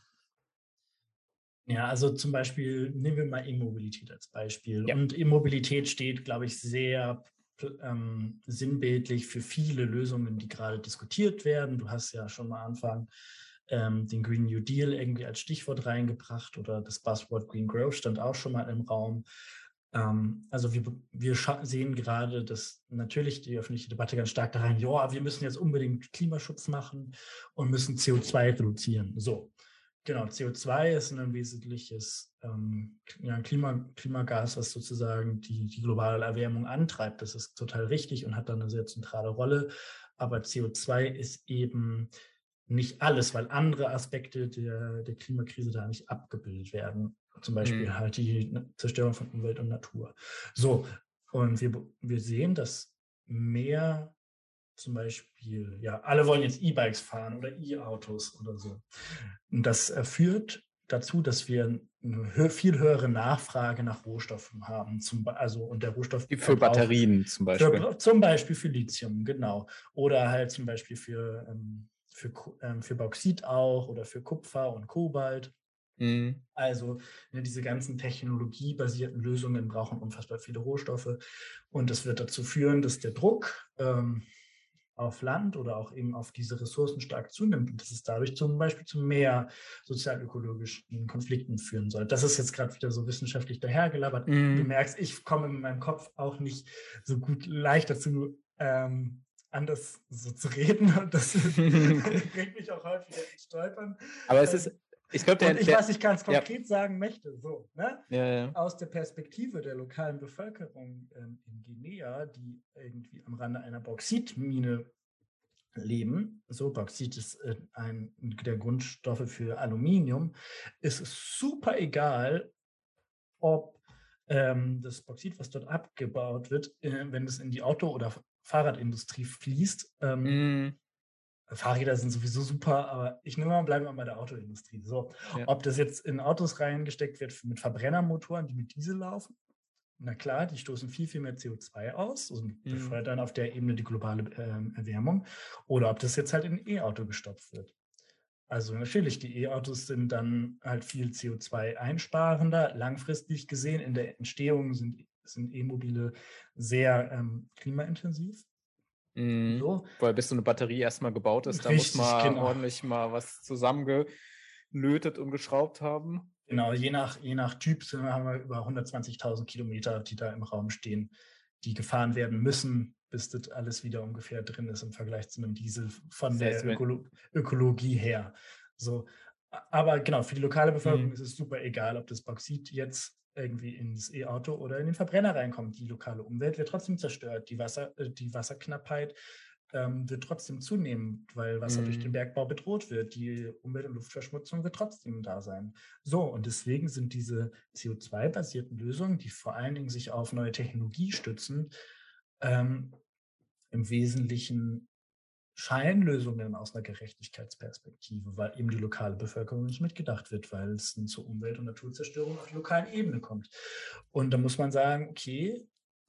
Ja, also zum Beispiel nehmen wir mal E-Mobilität als Beispiel. Ja. Und E-Mobilität steht, glaube ich, sehr ähm, sinnbildlich für viele Lösungen, die gerade diskutiert werden. Du hast ja schon mal Anfang ähm, den Green New Deal irgendwie als Stichwort reingebracht oder das Buzzword Green Growth stand auch schon mal im Raum. Ähm, also wir, wir sehen gerade, dass natürlich die öffentliche Debatte ganz stark da rein, ja, wir müssen jetzt unbedingt Klimaschutz machen und müssen CO2 reduzieren. So. Genau, CO2 ist ein wesentliches ähm, Klima, Klimagas, was sozusagen die, die globale Erwärmung antreibt. Das ist total richtig und hat dann eine sehr zentrale Rolle. Aber CO2 ist eben nicht alles, weil andere Aspekte der, der Klimakrise da nicht abgebildet werden. Zum Beispiel mhm. halt die Zerstörung von Umwelt und Natur. So, und wir, wir sehen, dass mehr zum Beispiel, ja, alle wollen jetzt E-Bikes fahren oder E-Autos oder so. Und das führt dazu, dass wir eine viel höhere Nachfrage nach Rohstoffen haben. Zum, also und der Rohstoff für Batterien zum Beispiel. Für, zum Beispiel für Lithium, genau. Oder halt zum Beispiel für, ähm, für, ähm, für Bauxit auch oder für Kupfer und Kobalt. Mhm. Also ne, diese ganzen technologiebasierten Lösungen brauchen unfassbar viele Rohstoffe und das wird dazu führen, dass der Druck ähm, auf Land oder auch eben auf diese Ressourcen stark zunimmt und dass es dadurch zum Beispiel zu mehr sozialökologischen Konflikten führen soll. Das ist jetzt gerade wieder so wissenschaftlich dahergelabert. Mm. Du merkst, ich komme in meinem Kopf auch nicht so gut leicht dazu, ähm, anders so zu reden und das bringt mich auch häufig ins Stolpern. Aber es ist, ich glaube, der, ich, was ich ganz konkret ja. sagen möchte, so, ne? Ja, ja. aus der Perspektive der lokalen Bevölkerung ähm, in Guinea, die irgendwie am Rande einer Bauxitmine leben, so Bauxit ist äh, ein der Grundstoffe für Aluminium, ist es super egal, ob ähm, das Bauxit, was dort abgebaut wird, äh, wenn es in die Auto- oder Fahrradindustrie fließt, ähm, mm Fahrräder sind sowieso super, aber ich nehme mal, bleiben wir bei der Autoindustrie. So, ja. ob das jetzt in Autos reingesteckt wird mit Verbrennermotoren, die mit Diesel laufen, na klar, die stoßen viel, viel mehr CO2 aus und mhm. befeuern auf der Ebene die globale äh, Erwärmung. Oder ob das jetzt halt in E-Auto gestopft wird. Also natürlich, die E-Autos sind dann halt viel CO2 einsparender. Langfristig gesehen in der Entstehung sind, sind E-Mobile sehr ähm, klimaintensiv. Mhm. So. Weil bis so eine Batterie erstmal gebaut ist, Richtig, da muss man genau. ordentlich mal was zusammengelötet und geschraubt haben. Genau, je nach, je nach Typ haben wir über 120.000 Kilometer, die da im Raum stehen, die gefahren werden müssen, bis das alles wieder ungefähr drin ist im Vergleich zu einem Diesel von das heißt, der Ökolo Ökologie her. So, aber genau, für die lokale Bevölkerung mhm. ist es super egal, ob das Bauxit jetzt irgendwie ins E-Auto oder in den Verbrenner reinkommt. Die lokale Umwelt wird trotzdem zerstört. Die, Wasser, äh, die Wasserknappheit ähm, wird trotzdem zunehmen, weil Wasser mhm. durch den mhm. Bergbau bedroht wird. Die Umwelt- und Luftverschmutzung wird trotzdem da sein. So, und deswegen sind diese CO2-basierten Lösungen, die vor allen Dingen sich auf neue Technologie stützen, ähm, im Wesentlichen Scheinlösungen aus einer Gerechtigkeitsperspektive, weil eben die lokale Bevölkerung nicht mitgedacht wird, weil es zur Umwelt- und Naturzerstörung auf der lokalen Ebene kommt. Und da muss man sagen, okay,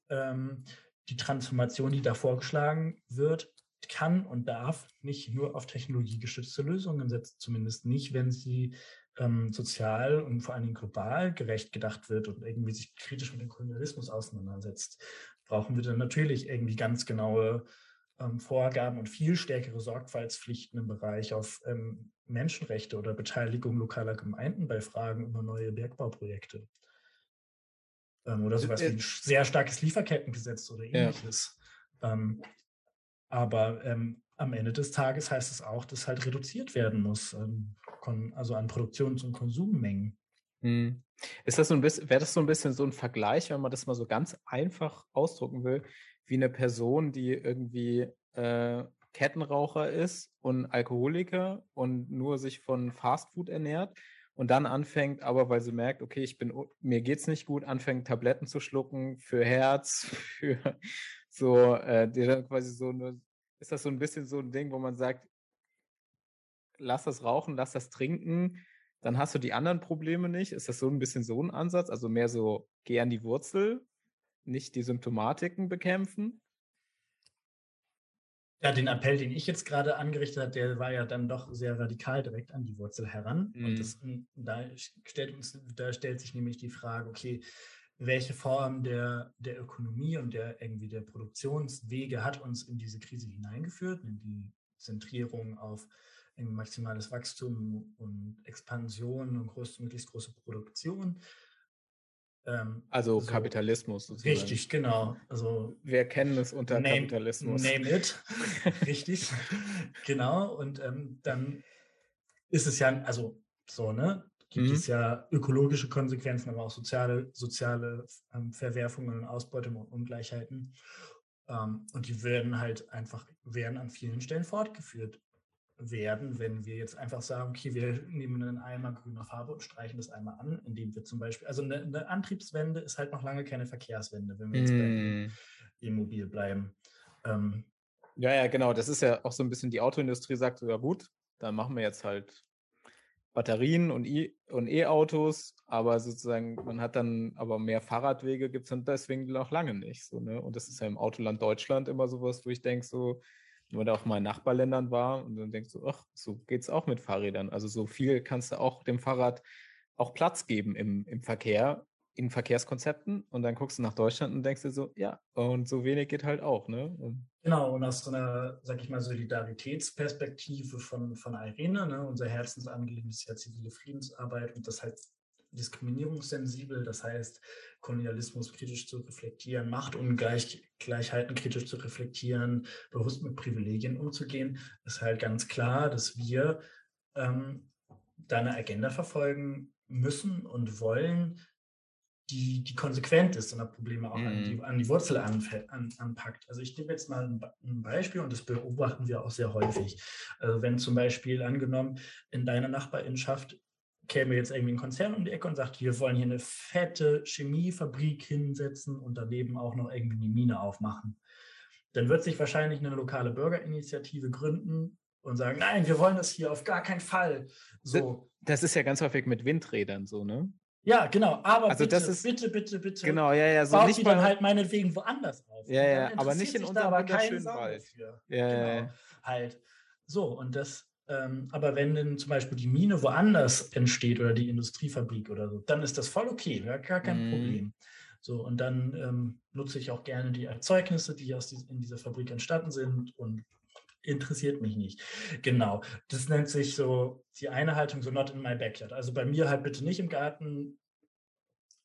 ähm, die Transformation, die da vorgeschlagen wird, kann und darf nicht nur auf technologiegestützte Lösungen setzen, zumindest nicht, wenn sie ähm, sozial und vor allen Dingen global gerecht gedacht wird und irgendwie sich kritisch mit dem Kolonialismus auseinandersetzt. Brauchen wir dann natürlich irgendwie ganz genaue ähm, Vorgaben und viel stärkere Sorgfaltspflichten im Bereich auf ähm, Menschenrechte oder Beteiligung lokaler Gemeinden bei Fragen über neue Bergbauprojekte. Ähm, oder sowas wie ein sehr starkes Lieferkettengesetz oder ähnliches. Ja. Ähm, aber ähm, am Ende des Tages heißt es auch, dass halt reduziert werden muss, also an Produktions- und Konsummengen. Hm. Ist das so ein bisschen, wäre das so ein bisschen so ein Vergleich, wenn man das mal so ganz einfach ausdrucken will, wie eine Person, die irgendwie äh, Kettenraucher ist und Alkoholiker und nur sich von Fastfood ernährt und dann anfängt, aber weil sie merkt, okay, ich bin, mir geht's nicht gut, anfängt Tabletten zu schlucken für Herz, für so, äh, die dann quasi so eine, ist das so ein bisschen so ein Ding, wo man sagt, lass das rauchen, lass das trinken, dann hast du die anderen Probleme nicht. Ist das so ein bisschen so ein Ansatz? Also mehr so, geh an die Wurzel, nicht die Symptomatiken bekämpfen? Ja, den Appell, den ich jetzt gerade angerichtet habe, der war ja dann doch sehr radikal direkt an die Wurzel heran. Mhm. Und das, da, stellt uns, da stellt sich nämlich die Frage, okay, welche Form der, der Ökonomie und der irgendwie der Produktionswege hat uns in diese Krise hineingeführt, in die Zentrierung auf maximales Wachstum und Expansion und groß, möglichst große Produktion. Ähm, also so, Kapitalismus sozusagen. Richtig, genau. Also wir kennen es unter name, Kapitalismus. Name it. richtig. genau. Und ähm, dann ist es ja, also so, ne? Gibt mhm. es ja ökologische Konsequenzen, aber auch soziale, soziale ähm, Verwerfungen und Ausbeutung und Ungleichheiten. Ähm, und die werden halt einfach, werden an vielen Stellen fortgeführt werden, wenn wir jetzt einfach sagen, okay, wir nehmen einen Eimer grüner Farbe und streichen das einmal an, indem wir zum Beispiel, also eine, eine Antriebswende ist halt noch lange keine Verkehrswende, wenn wir jetzt mm. bei E-Mobil bleiben. Ähm, ja, ja, genau. Das ist ja auch so ein bisschen die Autoindustrie sagt so, ja gut, dann machen wir jetzt halt Batterien und E-Autos, aber sozusagen, man hat dann aber mehr Fahrradwege, gibt es dann deswegen noch lange nicht. So, ne? Und das ist ja im Autoland Deutschland immer sowas, wo ich denke, so, wenn man auch mal in Nachbarländern war und dann denkst du, ach, so geht's auch mit Fahrrädern. Also so viel kannst du auch dem Fahrrad auch Platz geben im, im Verkehr, in Verkehrskonzepten und dann guckst du nach Deutschland und denkst dir so, ja, und so wenig geht halt auch, ne? Genau, und aus so einer, sag ich mal, Solidaritätsperspektive von, von Irene, ne, unser Herzensanliegen ist ja zivile Friedensarbeit und das halt diskriminierungssensibel, das heißt, Kolonialismus kritisch zu reflektieren, Machtungleichheiten kritisch zu reflektieren, bewusst mit Privilegien umzugehen, ist halt ganz klar, dass wir ähm, da eine Agenda verfolgen müssen und wollen, die, die konsequent ist und da Probleme auch mhm. an, die, an die Wurzel an, an, anpackt. Also ich gebe jetzt mal ein, ein, Beispiel und das beobachten wir auch sehr häufig. Also wenn zum Beispiel angenommen in deiner Nachbarinschaft käme jetzt irgendwie ein Konzern um die Ecke und sagt, wir wollen hier eine fette Chemiefabrik hinsetzen und daneben auch noch irgendwie eine Mine aufmachen. Dann wird sich wahrscheinlich eine lokale Bürgerinitiative gründen und sagen, nein, wir wollen das hier auf gar keinen Fall. So. Das ist ja ganz häufig mit Windrädern so, ne? Ja, genau. Aber also bitte, das ist, bitte, bitte, bitte. Genau, ja, ja. So nicht die dann halt meinetwegen woanders auf. Ja, ja, aber nicht in unserem wunderschönen Wald. Ja, genau, ja. Halt. So, und das, aber wenn denn zum Beispiel die Mine woanders entsteht oder die Industriefabrik oder so, dann ist das voll okay, ja, gar kein mm. Problem. So, und dann ähm, nutze ich auch gerne die Erzeugnisse, die aus die, in dieser Fabrik entstanden sind und interessiert mich nicht. Genau. Das nennt sich so die eine Haltung, so not in my backyard. Also bei mir halt bitte nicht im Garten,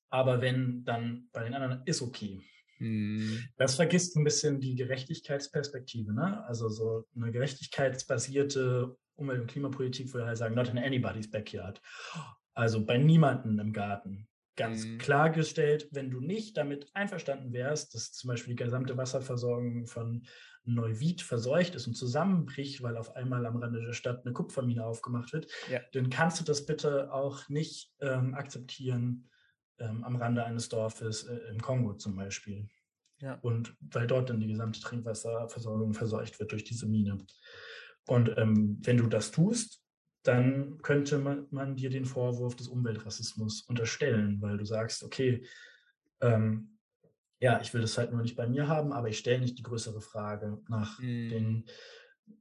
aber wenn, dann bei den anderen ist okay. Mhm. Das vergisst ein bisschen die Gerechtigkeitsperspektive. Ne? Also so eine gerechtigkeitsbasierte Umwelt- und Klimapolitik würde halt sagen, not in anybody's backyard. Also bei niemandem im Garten. Ganz mhm. klargestellt, wenn du nicht damit einverstanden wärst, dass zum Beispiel die gesamte Wasserversorgung von Neuwied verseucht ist und zusammenbricht, weil auf einmal am Rande der Stadt eine Kupfermine aufgemacht wird, ja. dann kannst du das bitte auch nicht ähm, akzeptieren ähm, am Rande eines Dorfes äh, im Kongo zum Beispiel. Ja. Und weil dort dann die gesamte Trinkwasserversorgung verseucht wird durch diese Mine. Und ähm, wenn du das tust, dann könnte man, man, dir den Vorwurf des Umweltrassismus unterstellen, weil du sagst, okay, ähm, ja, ich will das halt nur nicht bei mir haben, aber ich stelle nicht die größere Frage nach mm. den,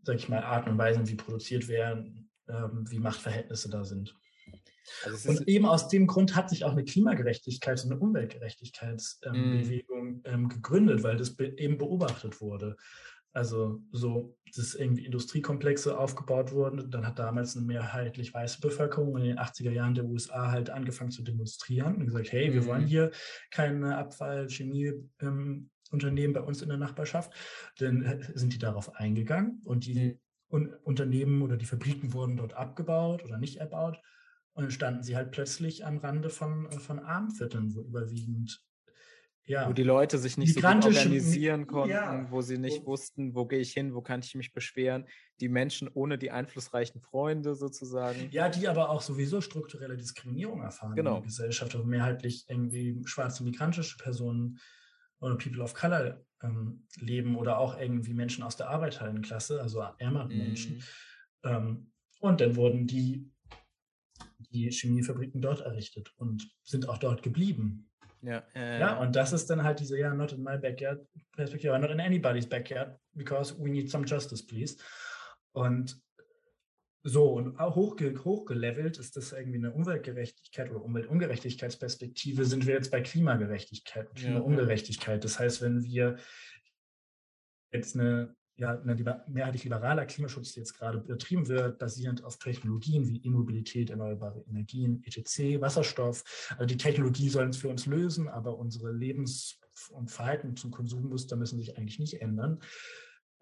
sag ich mal, Arten und Weisen, wie produziert werden, ähm, wie Machtverhältnisse da sind. Also und eben aus dem Grund hat sich auch eine Klimagerechtigkeits- und eine Umweltgerechtigkeitsbewegung ähm, ähm, gegründet, weil das be eben beobachtet wurde. Also so, dass irgendwie Industriekomplexe aufgebaut wurden. Dann hat damals eine mehrheitlich weiße Bevölkerung in den 80er Jahren der USA halt angefangen zu demonstrieren und gesagt, hey, wir wollen mhm. hier keine Abfallchemieunternehmen ähm, bei uns in der Nachbarschaft. Dann äh, sind die darauf eingegangen und die mhm. Unternehmen oder die Fabriken wurden dort abgebaut oder nicht erbaut. Und dann standen sie halt plötzlich am Rande von, äh, von Armvierteln, wo überwiegend ja. wo die Leute sich nicht so gut organisieren konnten, ja. wo sie nicht wussten, wo gehe ich hin, wo kann ich mich beschweren. Die Menschen ohne die einflussreichen Freunde sozusagen. Ja, die aber auch sowieso strukturelle Diskriminierung erfahren genau. in der Gesellschaft, also mehrheitlich irgendwie schwarze migrantische Personen oder People of Color ähm, leben oder auch irgendwie Menschen aus der Arbeiterklasse, also ärmeren mhm. Menschen. Ähm, Und dann wurden die, die Chemiefabriken dort errichtet und sind auch dort geblieben. Ja, äh, ja, und das ist dann halt diese, ja, not in my backyard Perspektive, not in anybody's backyard, because we need some justice, please. Und so, und auch hochge hochgelevelt ist das irgendwie eine Umweltgerechtigkeit oder Umweltungerechtigkeitsperspektive, sind wir jetzt bei Klimagerechtigkeit, Klimaungerechtigkeit. Das heißt, wenn wir jetzt eine ja, mehrheitlich liberaler Klimaschutz, der jetzt gerade betrieben wird, basierend auf Technologien wie E-Mobilität, erneuerbare Energien, etc., Wasserstoff. Also die Technologie soll es für uns lösen, aber unsere Lebens- und Verhalten zum Konsummuster müssen sich eigentlich nicht ändern.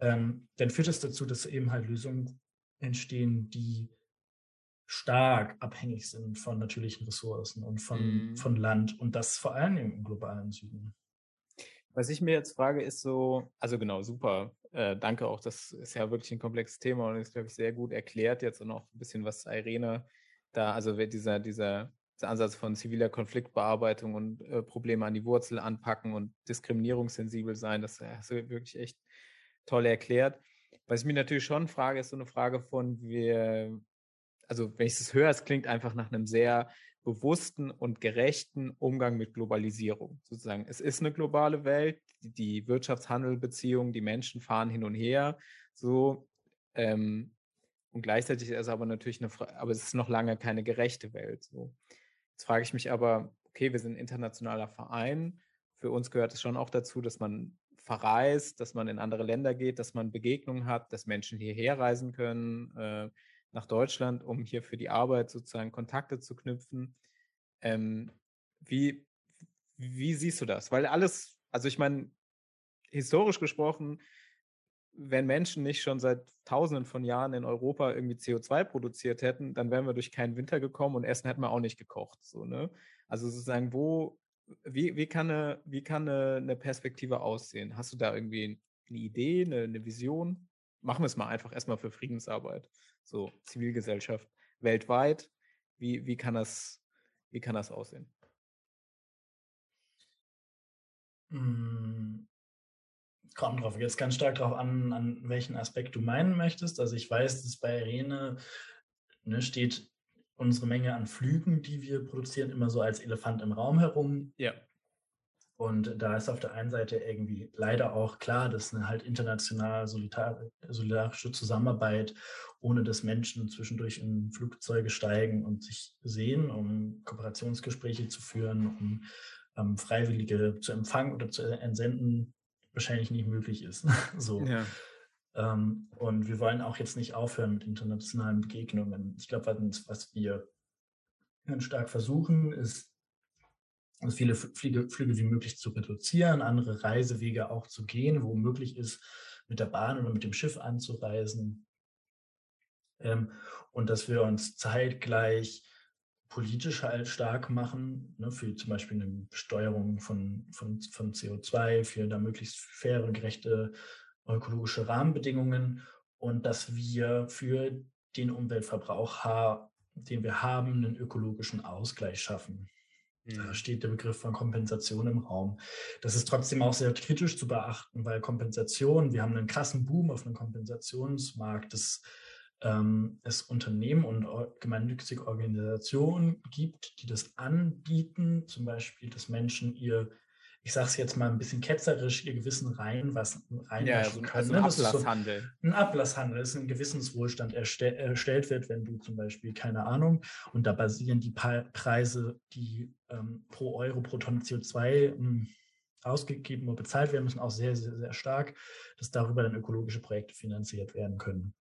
Ähm, dann führt es dazu, dass eben halt Lösungen entstehen, die stark abhängig sind von natürlichen Ressourcen und von, mhm. von Land und das vor allem im globalen Süden. Was ich mir jetzt frage, ist so, also genau, super. Äh, danke auch, das ist ja wirklich ein komplexes Thema und ist, glaube ich, sehr gut erklärt jetzt und auch ein bisschen, was Irene da, also dieser, dieser, dieser Ansatz von ziviler Konfliktbearbeitung und äh, Probleme an die Wurzel anpacken und diskriminierungssensibel sein, das hast du wirklich echt toll erklärt. Was ich mir natürlich schon frage, ist so eine Frage von, wir, also wenn ich es höre, es klingt einfach nach einem sehr bewussten und gerechten Umgang mit Globalisierung. Sozusagen, es ist eine globale Welt, die, Wirtschaftshandelbeziehungen, die Menschen fahren hin und her, so ähm, und gleichzeitig ist es aber natürlich eine, aber es ist noch lange keine gerechte Welt. So. Jetzt frage ich mich aber, okay, wir sind ein internationaler Verein. Für uns gehört es schon auch dazu, dass man verreist, dass man in andere Länder geht, dass man Begegnungen hat, dass Menschen hierher reisen können. Äh, nach Deutschland, um hier für die Arbeit sozusagen Kontakte zu knüpfen. Ähm, wie, wie siehst du das? Weil alles, also ich meine, historisch gesprochen, wenn Menschen nicht schon seit tausenden von Jahren in Europa irgendwie CO2 produziert hätten, dann wären wir durch keinen Winter gekommen und Essen hätten wir auch nicht gekocht. So, ne? Also sozusagen, wo, wie, wie kann, eine, wie kann eine, eine Perspektive aussehen? Hast du da irgendwie eine Idee, eine, eine Vision? Machen wir es mal einfach erstmal für Friedensarbeit so Zivilgesellschaft weltweit. Wie, wie, kann, das, wie kann das aussehen? Hm, kommt drauf, jetzt ganz stark darauf an, an welchen Aspekt du meinen möchtest. Also ich weiß, dass bei Irene ne, steht unsere Menge an Flügen, die wir produzieren, immer so als Elefant im Raum herum. Ja. Und da ist auf der einen Seite irgendwie leider auch klar, dass eine halt international solidarische Zusammenarbeit, ohne dass Menschen zwischendurch in Flugzeuge steigen und sich sehen, um Kooperationsgespräche zu führen, um ähm, Freiwillige zu empfangen oder zu entsenden, wahrscheinlich nicht möglich ist. so. Ja. Ähm, und wir wollen auch jetzt nicht aufhören mit internationalen Begegnungen. Ich glaube, was wir ganz stark versuchen, ist so viele Flüge, Flüge wie möglich zu reduzieren, andere Reisewege auch zu gehen, wo möglich ist, mit der Bahn oder mit dem Schiff anzureisen. Ähm, und dass wir uns zeitgleich politisch halt stark machen, ne, für zum Beispiel eine Besteuerung von, von, von CO2, für da möglichst faire, gerechte ökologische Rahmenbedingungen und dass wir für den Umweltverbrauch, den wir haben, einen ökologischen Ausgleich schaffen. Da mhm. steht der Begriff von Kompensation im Raum. Das ist trotzdem auch sehr kritisch zu beachten, weil Kompensation, wir haben einen krassen Boom auf einem Kompensationsmarkt, dass ähm, es Unternehmen und gemeinnützige Organisationen gibt, die das anbieten, zum Beispiel, dass Menschen ihr ich sage es jetzt mal ein bisschen ketzerisch, ihr Gewissen rein, was reinwaschen ja, also, können. Also ein Ablasshandel. So ein Ablasshandel ist ein Gewissenswohlstand erstell, erstellt wird, wenn du zum Beispiel, keine Ahnung, und da basieren die Preise, die ähm, pro Euro, pro Tonne CO2 ähm, ausgegeben oder bezahlt werden müssen, auch sehr, sehr, sehr stark, dass darüber dann ökologische Projekte finanziert werden können.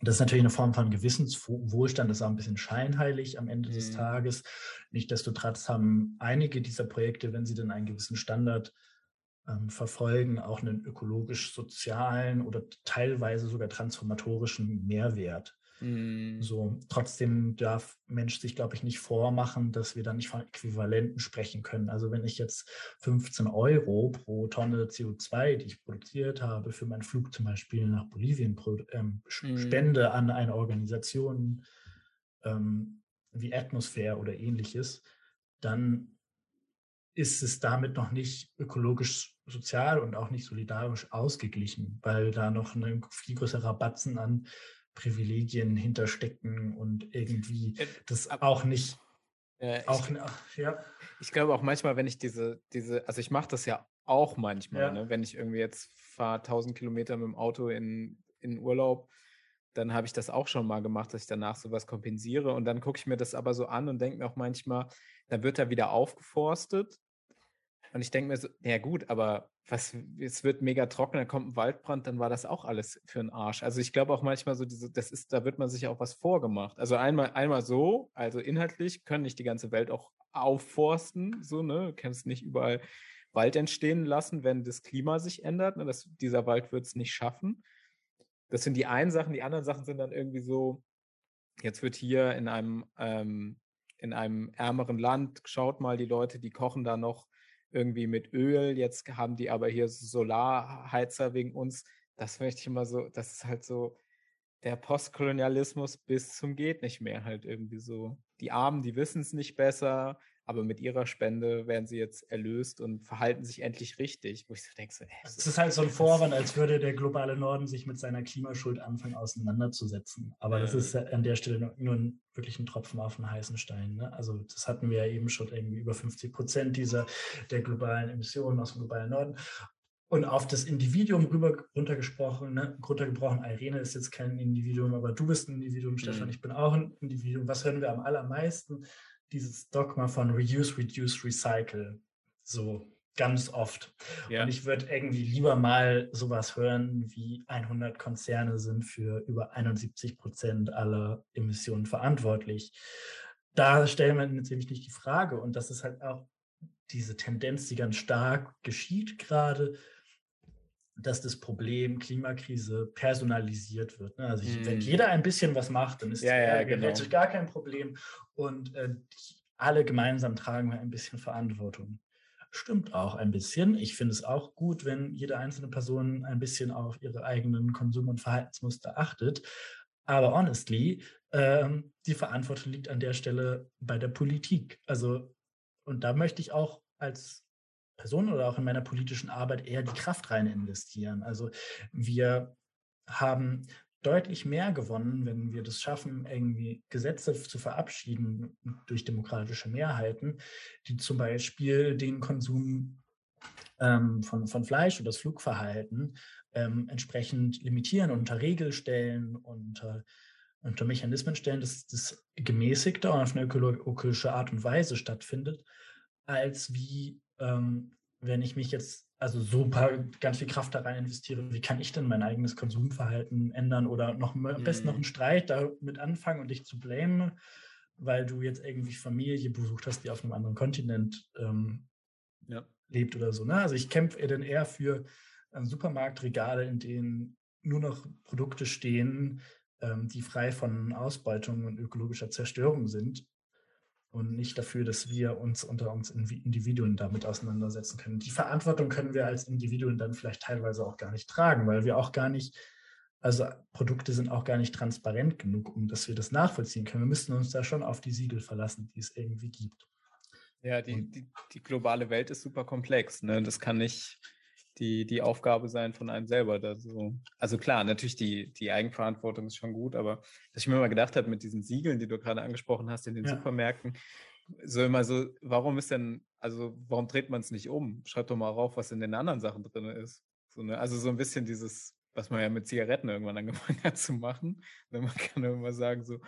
Das ist natürlich eine Form von Gewissenswohlstand, das ist auch ein bisschen scheinheilig am Ende mhm. des Tages. Nichtsdestotrotz haben einige dieser Projekte, wenn sie denn einen gewissen Standard ähm, verfolgen, auch einen ökologisch-sozialen oder teilweise sogar transformatorischen Mehrwert. Mhm. So, trotzdem darf Mensch sich, glaube ich, nicht vormachen, dass wir da nicht von Äquivalenten sprechen können. Also wenn ich jetzt 15 Euro pro Tonne CO2, die ich produziert habe, für meinen Flug zum Beispiel nach Bolivien ähm, mhm. spende an eine Organisation ähm, wie Atmosphäre oder ähnliches, dann ist es damit noch nicht ökologisch sozial und auch nicht solidarisch ausgeglichen, weil da noch ein viel größerer Batzen an Privilegien hinterstecken und irgendwie äh, das auch nicht. Äh, auch, ich, ja. ich glaube auch manchmal, wenn ich diese, diese, also ich mache das ja auch manchmal, ja. ne? wenn ich irgendwie jetzt fahre 1000 Kilometer mit dem Auto in, in Urlaub, dann habe ich das auch schon mal gemacht, dass ich danach sowas kompensiere und dann gucke ich mir das aber so an und denke mir auch manchmal, dann wird er wieder aufgeforstet und ich denke mir so, ja gut, aber was, es wird mega trocken, dann kommt ein Waldbrand, dann war das auch alles für einen Arsch. Also ich glaube auch manchmal so, diese, das ist, da wird man sich auch was vorgemacht. Also einmal, einmal so, also inhaltlich können nicht die ganze Welt auch aufforsten, so, ne, kannst nicht überall Wald entstehen lassen, wenn das Klima sich ändert. Ne? Das, dieser Wald wird es nicht schaffen. Das sind die einen Sachen, die anderen Sachen sind dann irgendwie so, jetzt wird hier in einem, ähm, in einem ärmeren Land, schaut mal, die Leute, die kochen da noch irgendwie mit Öl, jetzt haben die aber hier Solarheizer wegen uns. Das möchte ich immer so, das ist halt so der Postkolonialismus bis zum geht nicht mehr halt irgendwie so. Die Armen, die wissen es nicht besser, aber mit ihrer Spende werden sie jetzt erlöst und verhalten sich endlich richtig. Wo ich so denke, so, ey, es ist halt so ein Vorwand, als würde der globale Norden sich mit seiner Klimaschuld anfangen auseinanderzusetzen. Aber das ist an der Stelle nur ein, wirklich ein Tropfen auf einen heißen Stein. Ne? Also das hatten wir ja eben schon irgendwie über 50 Prozent dieser der globalen Emissionen aus dem globalen Norden. Und auf das Individuum rüber runtergesprochen, ne, runtergebrochen, Irene ist jetzt kein Individuum, aber du bist ein Individuum, mhm. Stefan, ich bin auch ein Individuum. Was hören wir am allermeisten? Dieses Dogma von Reduce, Reduce, Recycle. So ganz oft. Ja. Und ich würde irgendwie lieber mal sowas hören, wie 100 Konzerne sind für über 71 Prozent aller Emissionen verantwortlich. Da stellen wir natürlich nicht die Frage. Und das ist halt auch diese Tendenz, die ganz stark geschieht gerade, dass das Problem Klimakrise personalisiert wird. Ne? Also ich, mm. wenn jeder ein bisschen was macht, dann ist ja, ja, genau. gar kein Problem und äh, alle gemeinsam tragen wir ein bisschen Verantwortung. Stimmt auch ein bisschen. Ich finde es auch gut, wenn jede einzelne Person ein bisschen auf ihre eigenen Konsum- und Verhaltensmuster achtet. Aber honestly, ähm, die Verantwortung liegt an der Stelle bei der Politik. Also, und da möchte ich auch als Person oder auch in meiner politischen Arbeit eher die Kraft rein investieren. Also wir haben deutlich mehr gewonnen, wenn wir das schaffen, irgendwie Gesetze zu verabschieden durch demokratische Mehrheiten, die zum Beispiel den Konsum ähm, von, von Fleisch oder das Flugverhalten ähm, entsprechend limitieren, unter Regel stellen, unter, unter Mechanismen stellen, dass das gemäßigter und auf eine ökologische Art und Weise stattfindet, als wie ähm, wenn ich mich jetzt also so ein paar, ganz viel Kraft da rein investiere, wie kann ich denn mein eigenes Konsumverhalten ändern oder noch am besten noch mhm. einen Streit damit anfangen und dich zu blamen, weil du jetzt irgendwie Familie besucht hast, die auf einem anderen Kontinent ähm, ja. lebt oder so. Ne? Also ich kämpfe dann eher für ähm, Supermarktregale, in denen nur noch Produkte stehen, ähm, die frei von Ausbeutung und ökologischer Zerstörung sind und nicht dafür, dass wir uns unter uns Individuen damit auseinandersetzen können. Die Verantwortung können wir als Individuen dann vielleicht teilweise auch gar nicht tragen, weil wir auch gar nicht, also Produkte sind auch gar nicht transparent genug, um dass wir das nachvollziehen können. Wir müssen uns da schon auf die Siegel verlassen, die es irgendwie gibt. Ja, die, die, die globale Welt ist super komplex. Ne? Das kann nicht die, die Aufgabe sein von einem selber. Da so. Also klar, natürlich die, die Eigenverantwortung ist schon gut, aber dass ich mir mal gedacht habe mit diesen Siegeln, die du gerade angesprochen hast in den ja. Supermärkten, so immer so, warum ist denn, also warum dreht man es nicht um? Schreibt doch mal rauf, was in den anderen Sachen drin ist. So, ne? Also so ein bisschen dieses, was man ja mit Zigaretten irgendwann angefangen hat zu machen. Und man kann immer sagen, so,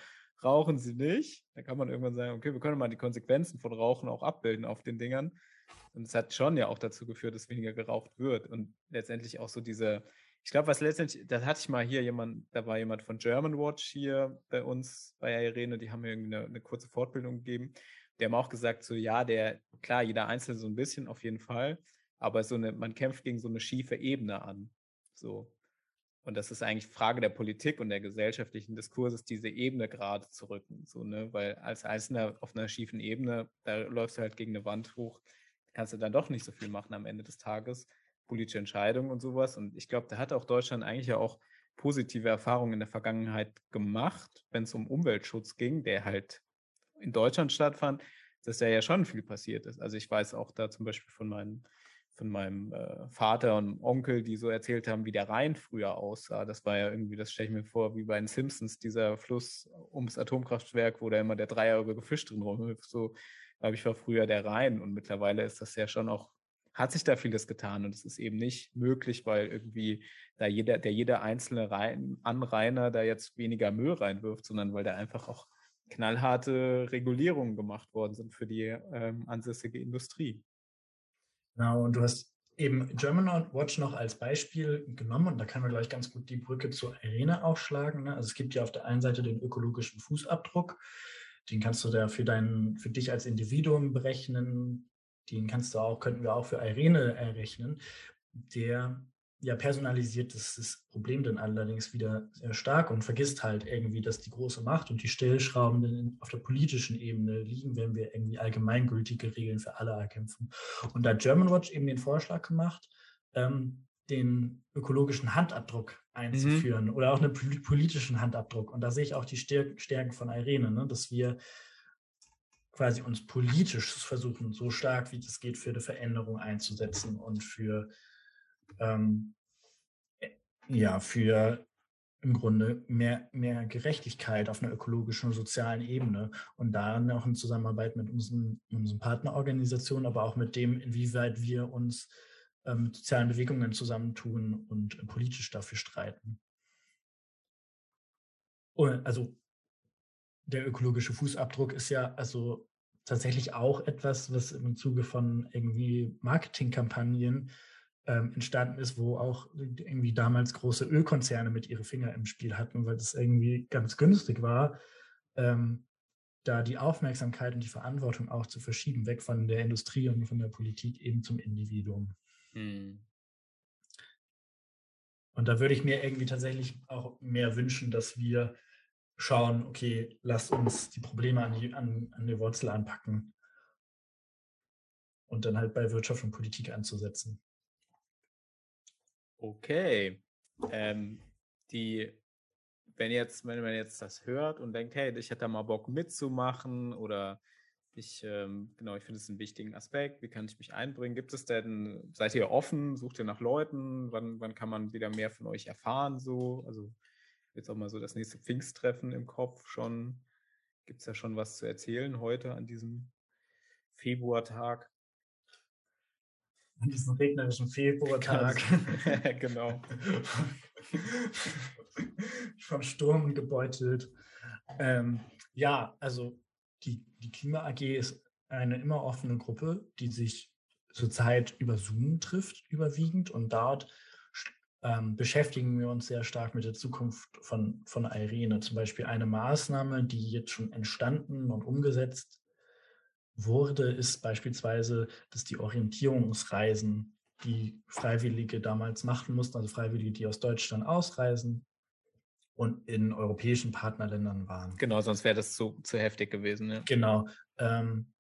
rauchen Sie nicht. Da kann man irgendwann sagen, okay, wir können mal die Konsequenzen von Rauchen auch abbilden auf den Dingern. Und es hat schon ja auch dazu geführt, dass weniger geraucht wird. Und letztendlich auch so diese, ich glaube, was letztendlich, da hatte ich mal hier jemand, da war jemand von German Watch hier bei uns bei Irene, die haben mir irgendwie eine, eine kurze Fortbildung gegeben. Die haben auch gesagt, so ja, der, klar, jeder Einzelne so ein bisschen auf jeden Fall, aber so eine, man kämpft gegen so eine schiefe Ebene an. So. Und das ist eigentlich Frage der Politik und der gesellschaftlichen Diskurses, diese Ebene gerade zu rücken. So, ne? Weil als Einzelner auf einer schiefen Ebene, da läufst du halt gegen eine Wand hoch kannst du dann doch nicht so viel machen am Ende des Tages. Politische Entscheidungen und sowas. Und ich glaube, da hat auch Deutschland eigentlich ja auch positive Erfahrungen in der Vergangenheit gemacht, wenn es um Umweltschutz ging, der halt in Deutschland stattfand, dass da ja schon viel passiert ist. Also ich weiß auch da zum Beispiel von meinen von meinem äh, Vater und Onkel, die so erzählt haben, wie der Rhein früher aussah. Das war ja irgendwie, das stelle ich mir vor, wie bei den Simpsons, dieser Fluss ums Atomkraftwerk, wo da immer der dreieugige Fisch drin rumhüpft. So, glaube ich, war früher der Rhein und mittlerweile ist das ja schon auch, hat sich da vieles getan und es ist eben nicht möglich, weil irgendwie da jeder, der jeder einzelne Rhein, Anrainer da jetzt weniger Müll reinwirft, sondern weil da einfach auch knallharte Regulierungen gemacht worden sind für die ähm, ansässige Industrie. Genau, und du hast eben German Watch noch als Beispiel genommen und da kann man gleich ganz gut die Brücke zur Arena aufschlagen. Ne? Also es gibt ja auf der einen Seite den ökologischen Fußabdruck, den kannst du da für deinen, für dich als Individuum berechnen, den kannst du auch, könnten wir auch für Irene errechnen. Der ja, personalisiert ist das Problem dann allerdings wieder sehr stark und vergisst halt irgendwie, dass die große Macht und die Stellschrauben auf der politischen Ebene liegen, wenn wir irgendwie allgemeingültige Regeln für alle erkämpfen. Und da hat Germanwatch eben den Vorschlag gemacht, ähm, den ökologischen Handabdruck einzuführen mhm. oder auch einen politischen Handabdruck. Und da sehe ich auch die Stärken von Irene, ne? dass wir quasi uns politisch versuchen, so stark wie es geht, für eine Veränderung einzusetzen und für ähm, ja, für im Grunde mehr, mehr Gerechtigkeit auf einer ökologischen und sozialen Ebene und da auch in Zusammenarbeit mit unseren, unseren Partnerorganisationen, aber auch mit dem, inwieweit wir uns äh, mit sozialen Bewegungen zusammentun und äh, politisch dafür streiten. Und also der ökologische Fußabdruck ist ja also tatsächlich auch etwas, was im Zuge von irgendwie Marketingkampagnen ähm, entstanden ist, wo auch irgendwie damals große Ölkonzerne mit ihre Finger im Spiel hatten, weil das irgendwie ganz günstig war, ähm, da die Aufmerksamkeit und die Verantwortung auch zu verschieben, weg von der Industrie und von der Politik eben zum Individuum. Hm. Und da würde ich mir irgendwie tatsächlich auch mehr wünschen, dass wir schauen, okay, lasst uns die Probleme an die, an, an die Wurzel anpacken und dann halt bei Wirtschaft und Politik anzusetzen. Okay. Ähm, die, wenn jetzt, wenn man jetzt das hört und denkt, hey, ich hätte da mal Bock mitzumachen oder ich, ähm, genau, ich finde es einen wichtigen Aspekt. Wie kann ich mich einbringen? Gibt es denn, seid ihr offen? Sucht ihr nach Leuten? Wann, wann kann man wieder mehr von euch erfahren? So, also jetzt auch mal so das nächste Pfingsttreffen im Kopf schon. Gibt es da schon was zu erzählen heute an diesem Februartag? an diesem regnerischen Februartag. genau. Vom Sturm gebeutelt. Ähm, ja, also die, die Klima AG ist eine immer offene Gruppe, die sich zurzeit über Zoom trifft, überwiegend. Und dort ähm, beschäftigen wir uns sehr stark mit der Zukunft von, von Irene. Zum Beispiel eine Maßnahme, die jetzt schon entstanden und umgesetzt wurde, ist beispielsweise, dass die Orientierungsreisen, die Freiwillige damals machen mussten, also Freiwillige, die aus Deutschland ausreisen und in europäischen Partnerländern waren. Genau, sonst wäre das zu, zu heftig gewesen. Ja. Genau. Ähm,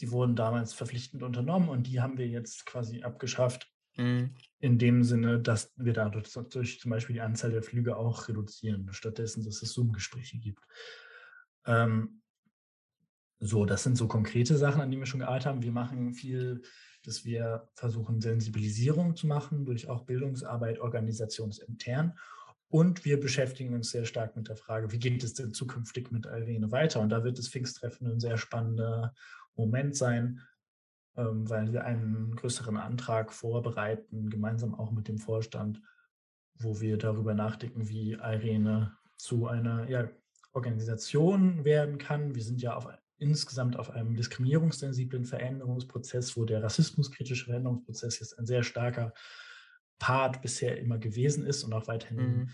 die wurden damals verpflichtend unternommen und die haben wir jetzt quasi abgeschafft. Mhm. In dem Sinne, dass wir dadurch durch zum Beispiel die Anzahl der Flüge auch reduzieren, stattdessen, dass es Zoom-Gespräche gibt. Ähm, so, das sind so konkrete Sachen, an die wir schon gearbeitet haben. Wir machen viel, dass wir versuchen, Sensibilisierung zu machen durch auch Bildungsarbeit organisationsintern. Und wir beschäftigen uns sehr stark mit der Frage, wie geht es denn zukünftig mit Irene weiter? Und da wird das Pfingsttreffen ein sehr spannender Moment sein, ähm, weil wir einen größeren Antrag vorbereiten, gemeinsam auch mit dem Vorstand, wo wir darüber nachdenken, wie Irene zu einer ja, Organisation werden kann. Wir sind ja auf insgesamt auf einem diskriminierungssensiblen Veränderungsprozess, wo der rassismuskritische Veränderungsprozess jetzt ein sehr starker Part bisher immer gewesen ist und auch weiterhin mhm.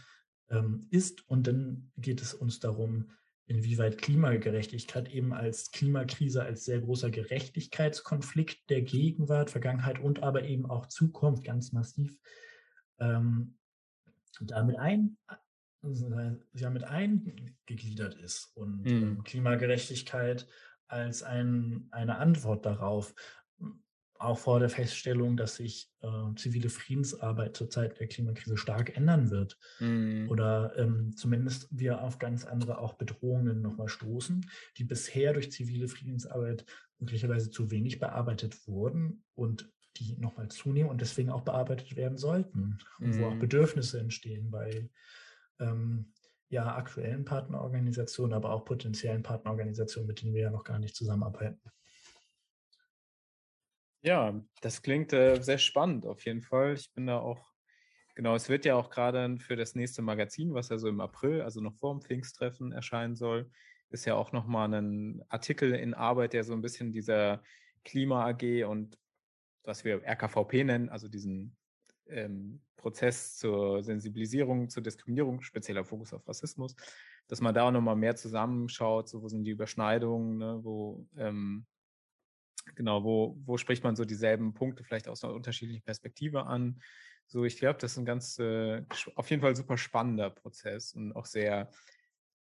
ähm, ist. Und dann geht es uns darum, inwieweit Klimagerechtigkeit eben als Klimakrise, als sehr großer Gerechtigkeitskonflikt der Gegenwart, Vergangenheit und aber eben auch Zukunft ganz massiv ähm, damit ein, ja mit eingegliedert ist und mhm. Ähm, Klimagerechtigkeit als ein, eine Antwort darauf, auch vor der Feststellung, dass sich äh, zivile Friedensarbeit zur Zeit der Klimakrise stark ändern wird mhm. oder ähm, zumindest wir auf ganz andere auch Bedrohungen nochmal stoßen, die bisher durch zivile Friedensarbeit möglicherweise zu wenig bearbeitet wurden und die nochmal zunehmen und deswegen auch bearbeitet werden sollten. Und wo auch mhm. Bedürfnisse entstehen bei ähm, ja, aktuellen Partnerorganisationen, aber auch potenziellen Partnerorganisationen, mit denen wir ja noch gar nicht zusammenarbeiten. Ja, das klingt äh, sehr spannend auf jeden Fall. Ich bin da auch, genau, es wird ja auch gerade für das nächste Magazin, was ja so im April, also noch vor dem Pfingsttreffen erscheinen soll, ist ja auch nochmal ein Artikel in Arbeit, der so ein bisschen dieser Klima AG und was wir RKVP nennen, also diesen ähm, Prozess zur Sensibilisierung, zur Diskriminierung, spezieller Fokus auf Rassismus, dass man da nochmal mehr zusammenschaut, so wo sind die Überschneidungen, ne, wo ähm, genau, wo, wo spricht man so dieselben Punkte vielleicht aus einer unterschiedlichen Perspektive an. So, ich glaube, das ist ein ganz, äh, auf jeden Fall super spannender Prozess und auch sehr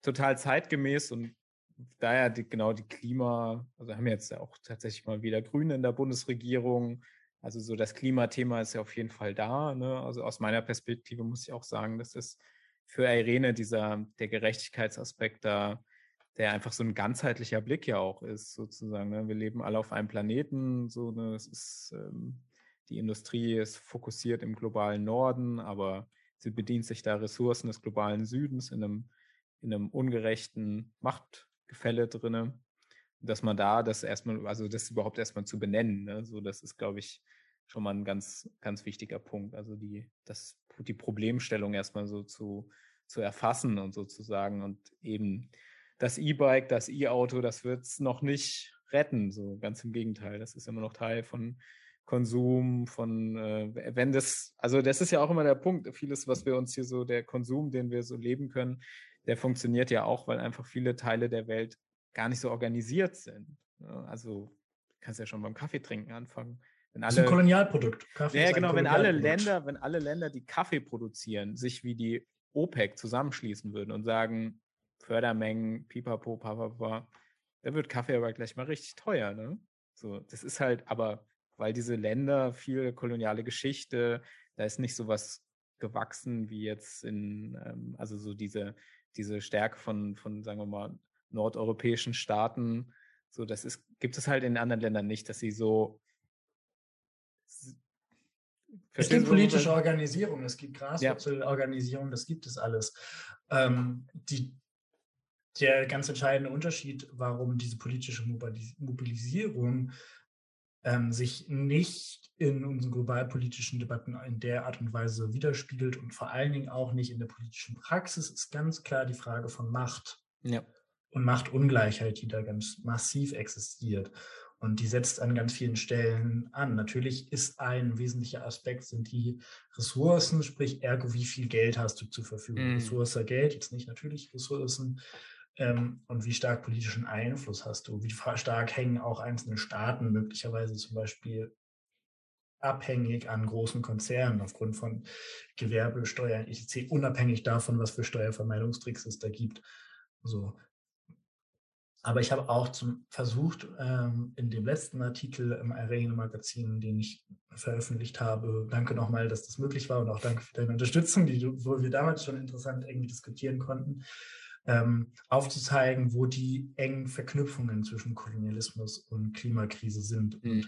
total zeitgemäß und daher die, genau die Klima, also haben wir jetzt ja auch tatsächlich mal wieder Grüne in der Bundesregierung. Also so das Klimathema ist ja auf jeden Fall da. Ne? Also aus meiner Perspektive muss ich auch sagen, dass es für Irene dieser der Gerechtigkeitsaspekt da, der einfach so ein ganzheitlicher Blick ja auch ist, sozusagen. Ne? Wir leben alle auf einem Planeten, so ne? es ist ähm, die Industrie ist fokussiert im globalen Norden, aber sie bedient sich da Ressourcen des globalen Südens in einem in einem ungerechten Machtgefälle drinne, dass man da das erstmal, also das überhaupt erstmal zu benennen, ne? so das ist, glaube ich, schon mal ein ganz, ganz wichtiger Punkt. Also die, das, die Problemstellung erstmal so zu, zu erfassen und sozusagen und eben das E-Bike, das E-Auto, das wird es noch nicht retten, so ganz im Gegenteil. Das ist immer noch Teil von Konsum, von, äh, wenn das, also das ist ja auch immer der Punkt, vieles, was wir uns hier so, der Konsum, den wir so leben können, der funktioniert ja auch, weil einfach viele Teile der Welt gar nicht so organisiert sind. Ne? Also kannst ja schon beim Kaffee trinken anfangen. Wenn alle, das ist ein Kolonialprodukt. Kaffee ja, genau, wenn alle Länder, wenn alle Länder, die Kaffee produzieren, sich wie die OPEC zusammenschließen würden und sagen, Fördermengen, pipapo, papapa, da wird Kaffee aber gleich mal richtig teuer, ne? So, das ist halt, aber weil diese Länder viel koloniale Geschichte, da ist nicht so was gewachsen wie jetzt in, ähm, also so diese diese Stärke von, von, sagen wir mal, nordeuropäischen Staaten, so das ist, gibt es halt in anderen Ländern nicht, dass sie so es gibt politische Organisierung, es gibt Graswurzelorganisierung, das gibt es alles. Ähm, die, der ganz entscheidende Unterschied, warum diese politische Mobilisierung ähm, sich nicht in unseren globalpolitischen Debatten in der Art und Weise widerspiegelt und vor allen Dingen auch nicht in der politischen Praxis, ist ganz klar die Frage von Macht ja. und Machtungleichheit, die da ganz massiv existiert. Und die setzt an ganz vielen Stellen an. Natürlich ist ein wesentlicher Aspekt, sind die Ressourcen, sprich ergo, wie viel Geld hast du zur Verfügung? Mm. Ressource Geld, jetzt nicht natürlich Ressourcen, ähm, und wie stark politischen Einfluss hast du? Wie stark hängen auch einzelne Staaten möglicherweise zum Beispiel abhängig an großen Konzernen aufgrund von Gewerbesteuern, etc., unabhängig davon, was für Steuervermeidungstricks es da gibt. So. Aber ich habe auch zum, versucht, ähm, in dem letzten Artikel im Arena-Magazin, den ich veröffentlicht habe, danke nochmal, dass das möglich war und auch danke für deine Unterstützung, die, wo wir damals schon interessant irgendwie diskutieren konnten, ähm, aufzuzeigen, wo die engen Verknüpfungen zwischen Kolonialismus und Klimakrise sind mhm. und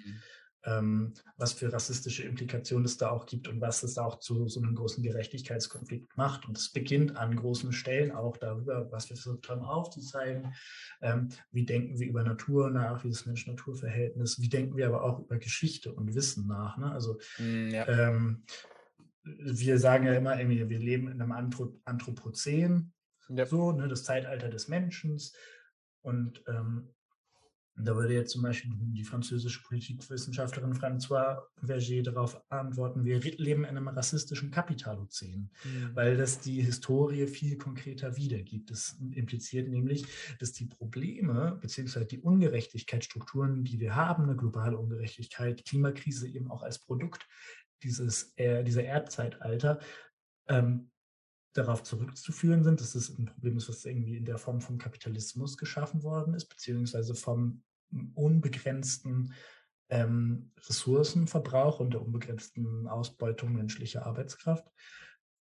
ähm, was für rassistische Implikationen es da auch gibt und was es auch zu so einem großen Gerechtigkeitskonflikt macht. Und es beginnt an großen Stellen auch darüber, was wir versucht haben aufzuzeigen. Ähm, wie denken wir über Natur nach, wie das Mensch-Natur-Verhältnis, wie denken wir aber auch über Geschichte und Wissen nach. Ne? Also mm, ja. ähm, wir sagen ja immer, wir leben in einem Anthropozän, ja. So, ne, das Zeitalter des Menschen. Und ähm, da würde jetzt zum Beispiel die französische Politikwissenschaftlerin François Verger darauf antworten, wir leben in einem rassistischen Kapitalozän, mhm. weil das die Historie viel konkreter wiedergibt. Das impliziert nämlich, dass die Probleme bzw. die Ungerechtigkeitsstrukturen, die wir haben, eine globale Ungerechtigkeit, Klimakrise eben auch als Produkt dieses, äh, dieser Erdzeitalter, ähm, darauf zurückzuführen sind, dass es ein Problem ist, was irgendwie in der Form vom Kapitalismus geschaffen worden ist, beziehungsweise vom unbegrenzten ähm, Ressourcenverbrauch und der unbegrenzten Ausbeutung menschlicher Arbeitskraft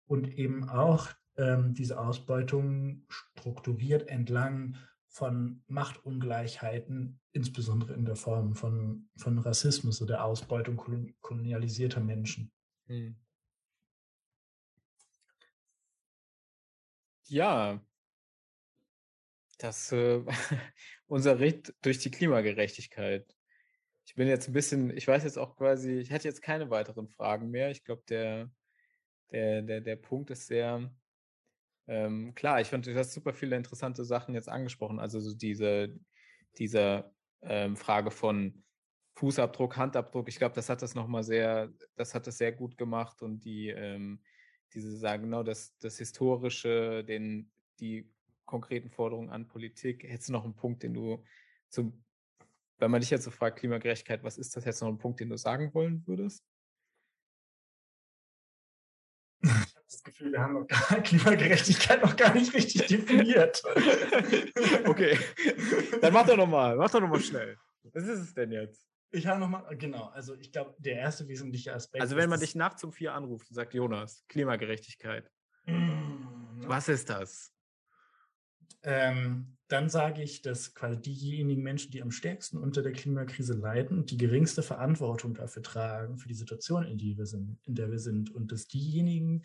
und eben auch ähm, diese Ausbeutung strukturiert entlang von Machtungleichheiten, insbesondere in der Form von, von Rassismus oder der Ausbeutung kolonialisierter Menschen. Hm. Ja, das äh, unser Ritt durch die Klimagerechtigkeit. Ich bin jetzt ein bisschen, ich weiß jetzt auch quasi, ich hätte jetzt keine weiteren Fragen mehr. Ich glaube, der, der, der, der Punkt ist sehr ähm, klar. Ich fand, du hast super viele interessante Sachen jetzt angesprochen. Also so diese, diese ähm, Frage von Fußabdruck, Handabdruck. Ich glaube, das hat das nochmal sehr, das hat das sehr gut gemacht und die, ähm, diese sagen, genau, das, das Historische, den, die konkreten Forderungen an Politik. Hättest du noch einen Punkt, den du zum, wenn man dich jetzt so fragt, Klimagerechtigkeit, was ist das? Hättest du noch einen Punkt, den du sagen wollen würdest? Ich habe das Gefühl, wir haben noch gar, Klimagerechtigkeit noch gar nicht richtig definiert. okay, dann mach doch nochmal, mach doch nochmal schnell. Was ist es denn jetzt? Ich habe nochmal, genau, also ich glaube, der erste wesentliche Aspekt. Also wenn man dich nachts um vier anruft und sagt, Jonas, Klimagerechtigkeit. Mm, was ist das? ähm, dann sage ich, dass quasi diejenigen Menschen, die am stärksten unter der Klimakrise leiden die geringste Verantwortung dafür tragen, für die Situation, in, die wir sind, in der wir sind, und dass diejenigen,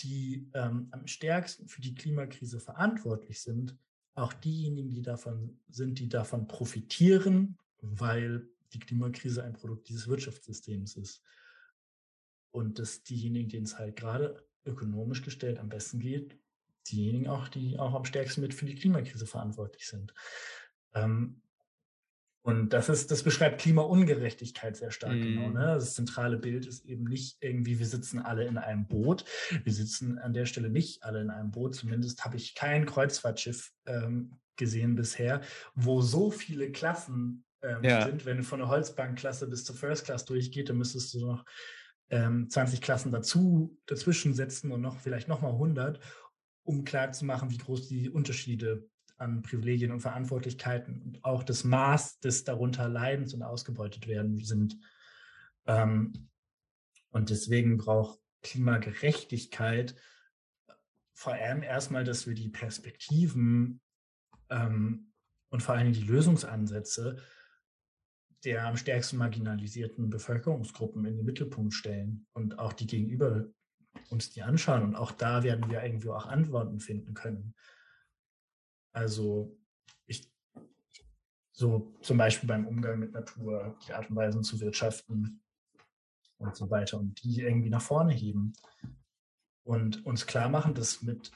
die ähm, am stärksten für die Klimakrise verantwortlich sind, auch diejenigen, die davon sind, die davon profitieren, weil die Klimakrise ein Produkt dieses Wirtschaftssystems ist. Und dass diejenigen, denen es halt gerade ökonomisch gestellt am besten geht, diejenigen auch, die auch am stärksten mit für die Klimakrise verantwortlich sind. Ähm, und das ist, das beschreibt Klimaungerechtigkeit sehr stark mm. genau. Ne? Das zentrale Bild ist eben nicht irgendwie, wir sitzen alle in einem Boot. Wir sitzen an der Stelle nicht alle in einem Boot. Zumindest habe ich kein Kreuzfahrtschiff ähm, gesehen bisher, wo so viele Klassen ähm, ja. sind. Wenn du von der Holzbankklasse bis zur First Class durchgeht, dann müsstest du noch ähm, 20 Klassen dazu, dazwischen setzen und noch vielleicht nochmal 100, um klarzumachen, wie groß die Unterschiede an Privilegien und Verantwortlichkeiten und auch das Maß des darunter Leidens und ausgebeutet werden sind. Ähm, und deswegen braucht Klimagerechtigkeit vor allem erstmal, dass wir die Perspektiven ähm, und vor allem die Lösungsansätze der am stärksten marginalisierten Bevölkerungsgruppen in den Mittelpunkt stellen und auch die gegenüber uns die anschauen. Und auch da werden wir irgendwie auch Antworten finden können. Also ich, so zum Beispiel beim Umgang mit Natur, die Art und Weise zu wirtschaften und so weiter und die irgendwie nach vorne heben und uns klar machen, dass mit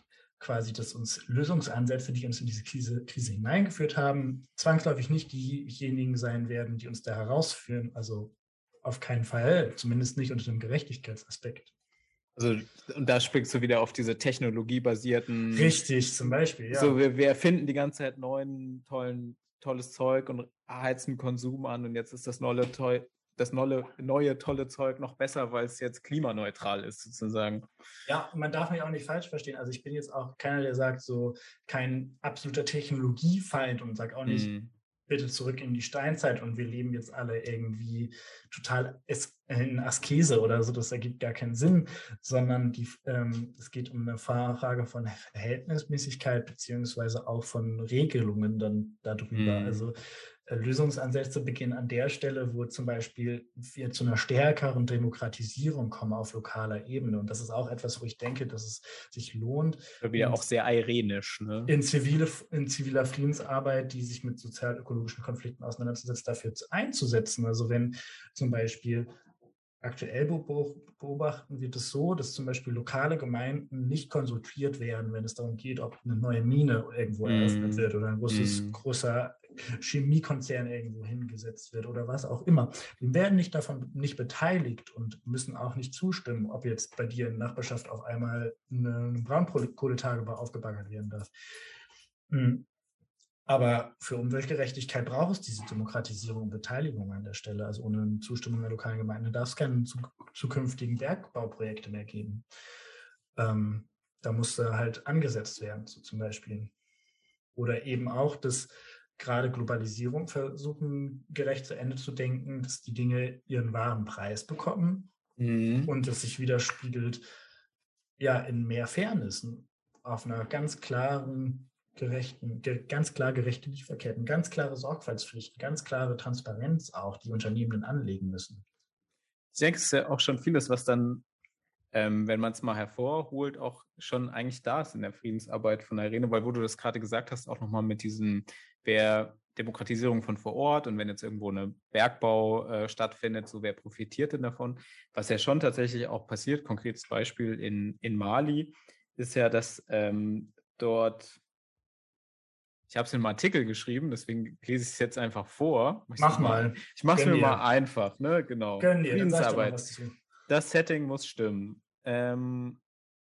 quasi, dass uns Lösungsansätze, die uns in diese Krise, Krise hineingeführt haben, zwangsläufig nicht diejenigen sein werden, die uns da herausführen. Also auf keinen Fall, zumindest nicht unter dem Gerechtigkeitsaspekt. Also, und da springst du wieder auf diese technologiebasierten. Richtig, zum Beispiel, ja. So, wir, wir erfinden die ganze Zeit neuen, tollen, tolles Zeug und heizen Konsum an und jetzt ist das neue, das neue, neue tolle Zeug noch besser, weil es jetzt klimaneutral ist, sozusagen. Ja, man darf mich auch nicht falsch verstehen. Also ich bin jetzt auch keiner, der sagt, so kein absoluter Technologiefeind und sagt auch nicht, mm bitte zurück in die Steinzeit und wir leben jetzt alle irgendwie total in Askese oder so, das ergibt gar keinen Sinn, sondern die, ähm, es geht um eine Frage von Verhältnismäßigkeit beziehungsweise auch von Regelungen dann darüber. Mhm. Also äh, Lösungsansätze beginnen an der Stelle, wo zum Beispiel wir zu einer stärkeren Demokratisierung kommen auf lokaler Ebene. Und das ist auch etwas, wo ich denke, dass es sich lohnt. Wieder auch sehr irenisch. Ne? In, zivile, in ziviler Friedensarbeit, die sich mit sozial-ökologischen Konflikten auseinandersetzt, dafür einzusetzen. Also wenn zum Beispiel Aktuell beobachten wir das so, dass zum Beispiel lokale Gemeinden nicht konsultiert werden, wenn es darum geht, ob eine neue Mine irgendwo eröffnet mm. wird oder ein großes, mm. großer Chemiekonzern irgendwo hingesetzt wird oder was auch immer. Die werden nicht davon nicht beteiligt und müssen auch nicht zustimmen, ob jetzt bei dir in der Nachbarschaft auf einmal ein Braunkohletagebau aufgebaggert werden darf. Hm. Aber für Umweltgerechtigkeit braucht es diese Demokratisierung und Beteiligung an der Stelle. Also ohne Zustimmung der lokalen Gemeinde darf es keine zukünftigen Bergbauprojekte mehr geben. Ähm, da musste halt angesetzt werden, so zum Beispiel. Oder eben auch, dass gerade Globalisierung versuchen, gerecht zu Ende zu denken, dass die Dinge ihren wahren Preis bekommen mhm. und es sich widerspiegelt ja in mehr Fairness, auf einer ganz klaren gerechten, ganz klar gerechte Lieferketten, ganz klare Sorgfaltspflichten, ganz klare Transparenz auch, die Unternehmen anlegen müssen. Ich denke, es ist ja auch schon vieles, was dann, ähm, wenn man es mal hervorholt, auch schon eigentlich da ist in der Friedensarbeit von der Arena, weil wo du das gerade gesagt hast, auch nochmal mit diesem, wer Demokratisierung von vor Ort und wenn jetzt irgendwo eine Bergbau äh, stattfindet, so wer profitiert denn davon? Was ja schon tatsächlich auch passiert, konkretes Beispiel in, in Mali, ist ja, dass ähm, dort ich habe es in einem Artikel geschrieben, deswegen lese ich es jetzt einfach vor. Ich Mach mal. mal. Ich mache es mir dir. mal einfach, ne? Genau. Gönn dir, Friedensarbeit. Das Setting muss stimmen. Ähm,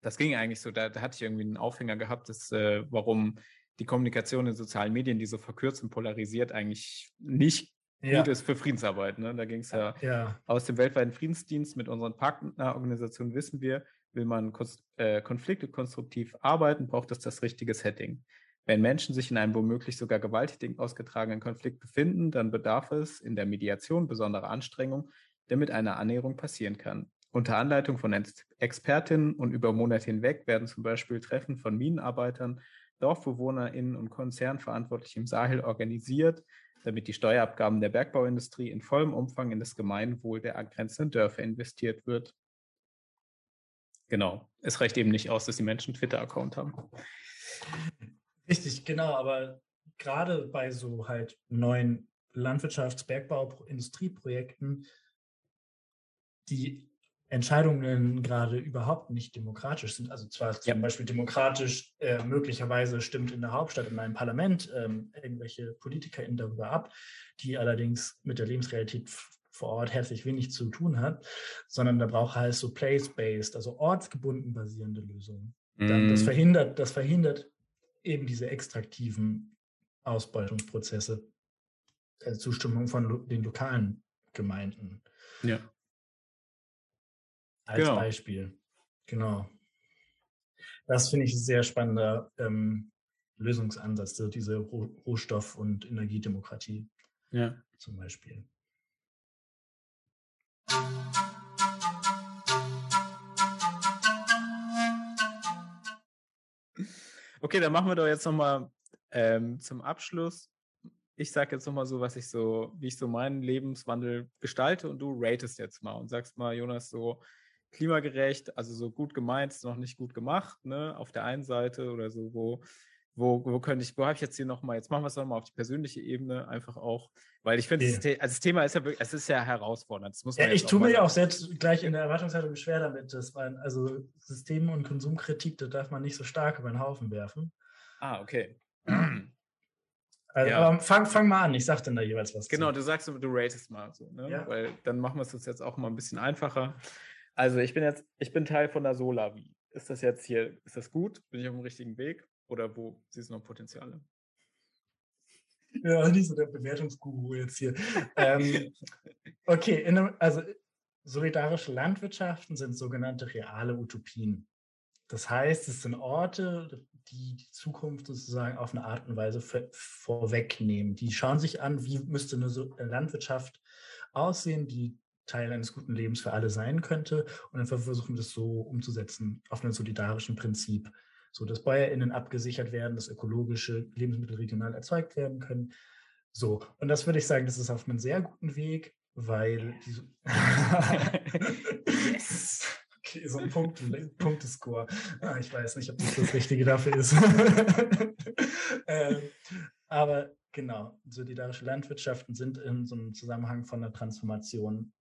das ging eigentlich so, da, da, hatte ich irgendwie einen Aufhänger gehabt, dass, äh, warum die Kommunikation in sozialen Medien, die so verkürzt und polarisiert, eigentlich nicht ja. gut ist für Friedensarbeit. Ne? Da ging es ja, ja, aus dem weltweiten Friedensdienst mit unseren Partnerorganisationen wissen wir, will man äh, Konflikte konstruktiv arbeiten, braucht es das richtige Setting. Wenn Menschen sich in einem womöglich sogar gewalttätig ausgetragenen Konflikt befinden, dann bedarf es in der Mediation besonderer Anstrengungen, damit eine Annäherung passieren kann. Unter Anleitung von Expertinnen und über Monate hinweg werden zum Beispiel Treffen von Minenarbeitern, DorfbewohnerInnen und Konzernverantwortlichen im Sahel organisiert, damit die Steuerabgaben der Bergbauindustrie in vollem Umfang in das Gemeinwohl der angrenzenden Dörfer investiert wird. Genau. Es reicht eben nicht aus, dass die Menschen Twitter-Account haben. Richtig, genau, aber gerade bei so halt neuen Landwirtschafts-, Bergbau-, Industrieprojekten, die Entscheidungen gerade überhaupt nicht demokratisch sind. Also zwar zum ja. Beispiel demokratisch, äh, möglicherweise stimmt in der Hauptstadt in einem Parlament ähm, irgendwelche PolitikerInnen darüber ab, die allerdings mit der Lebensrealität vor Ort herzlich wenig zu tun hat, sondern da braucht halt so place-based, also ortsgebunden basierende Lösungen. Mm. Das verhindert, das verhindert eben diese extraktiven Ausbeutungsprozesse, der Zustimmung von den lokalen Gemeinden. Ja. Als genau. Beispiel. Genau. Das finde ich ein sehr spannender ähm, Lösungsansatz, so diese Rohstoff- und Energiedemokratie. Ja. Zum Beispiel. Okay, dann machen wir doch jetzt nochmal ähm, zum Abschluss. Ich sage jetzt nochmal so, was ich so, wie ich so meinen Lebenswandel gestalte und du ratest jetzt mal und sagst mal, Jonas, so klimagerecht, also so gut gemeint, noch nicht gut gemacht, ne, auf der einen Seite oder so, wo wo, wo könnte ich, wo habe ich jetzt hier nochmal, jetzt machen wir es nochmal auf die persönliche Ebene, einfach auch, weil ich finde, okay. also das Thema ist ja wirklich, es ist ja herausfordernd. Das muss man ja, ich tue mir ja auch selbst gleich in der Erwartungshaltung schwer damit, dass man, also System- und Konsumkritik, da darf man nicht so stark über den Haufen werfen. Ah, okay. Also, ja. aber fang, fang mal an, ich sag dann da jeweils was. Genau, zu. du sagst, du ratest mal so, ne? Ja. Weil dann machen wir es uns jetzt auch mal ein bisschen einfacher. Also ich bin jetzt, ich bin Teil von der Solavi. Ist das jetzt hier, ist das gut? Bin ich auf dem richtigen Weg? Oder wo siehst du noch Potenziale? Ja, nicht so der Bewertungsguru jetzt hier. ähm, okay, einem, also solidarische Landwirtschaften sind sogenannte reale Utopien. Das heißt, es sind Orte, die die Zukunft sozusagen auf eine Art und Weise vorwegnehmen. Die schauen sich an, wie müsste eine Landwirtschaft aussehen, die Teil eines guten Lebens für alle sein könnte. Und dann versuchen wir das so umzusetzen auf einem solidarischen Prinzip so dass BäuerInnen abgesichert werden, dass ökologische Lebensmittel regional erzeugt werden können. So, und das würde ich sagen, das ist auf einem sehr guten Weg, weil diese yes. Okay, so ein Punkt, Punktescore. Ah, ich weiß nicht, ob das das Richtige dafür ist. ähm, aber genau, solidarische Landwirtschaften sind in so einem Zusammenhang von der Transformation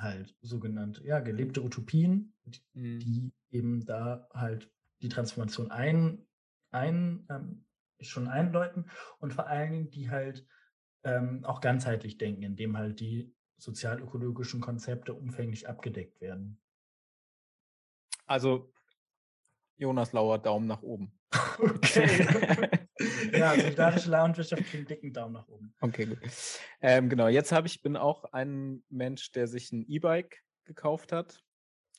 halt sogenannte, ja, gelebte Utopien, die, mhm. die eben da halt die Transformation ein, ein ähm, schon einläuten und vor allen Dingen die halt ähm, auch ganzheitlich denken, indem halt die sozialökologischen Konzepte umfänglich abgedeckt werden. Also Jonas Lauer, Daumen nach oben. Okay. ja, solidarische Landwirtschaft kriegt dicken Daumen nach oben. Okay, gut. Ähm, genau, jetzt habe ich, bin auch ein Mensch, der sich ein E-Bike gekauft hat.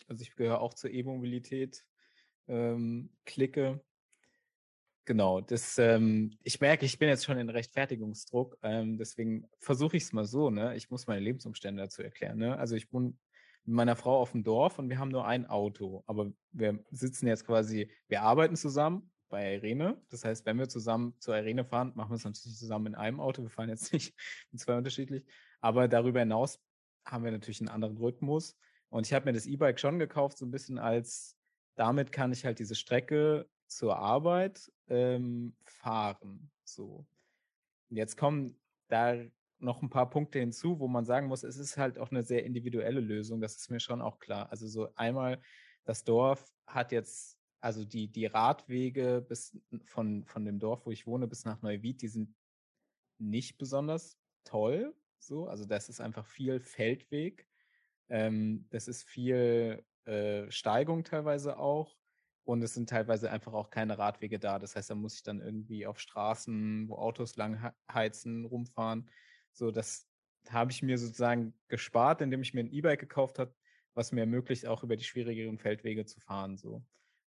Also ich gehöre auch zur E-Mobilität ähm, klicke. Genau, das, ähm, ich merke, ich bin jetzt schon in Rechtfertigungsdruck, ähm, deswegen versuche ich es mal so, ne? Ich muss meine Lebensumstände dazu erklären. Ne? Also ich wohne mit meiner Frau auf dem Dorf und wir haben nur ein Auto, aber wir sitzen jetzt quasi, wir arbeiten zusammen, bei Irene. Das heißt, wenn wir zusammen zur Irene fahren, machen wir es natürlich zusammen in einem Auto. Wir fahren jetzt nicht in zwei unterschiedlich. Aber darüber hinaus haben wir natürlich einen anderen Rhythmus. Und ich habe mir das E-Bike schon gekauft, so ein bisschen als, damit kann ich halt diese Strecke zur Arbeit ähm, fahren. So. Und jetzt kommen da noch ein paar Punkte hinzu, wo man sagen muss, es ist halt auch eine sehr individuelle Lösung. Das ist mir schon auch klar. Also so einmal, das Dorf hat jetzt, also die, die Radwege bis von, von dem Dorf, wo ich wohne, bis nach Neuwied, die sind nicht besonders toll. So, also das ist einfach viel Feldweg. Ähm, das ist viel äh, Steigung teilweise auch. Und es sind teilweise einfach auch keine Radwege da. Das heißt, da muss ich dann irgendwie auf Straßen, wo Autos lang heizen, rumfahren. So, das habe ich mir sozusagen gespart, indem ich mir ein E-Bike gekauft habe, was mir ermöglicht, auch über die schwierigeren Feldwege zu fahren. So.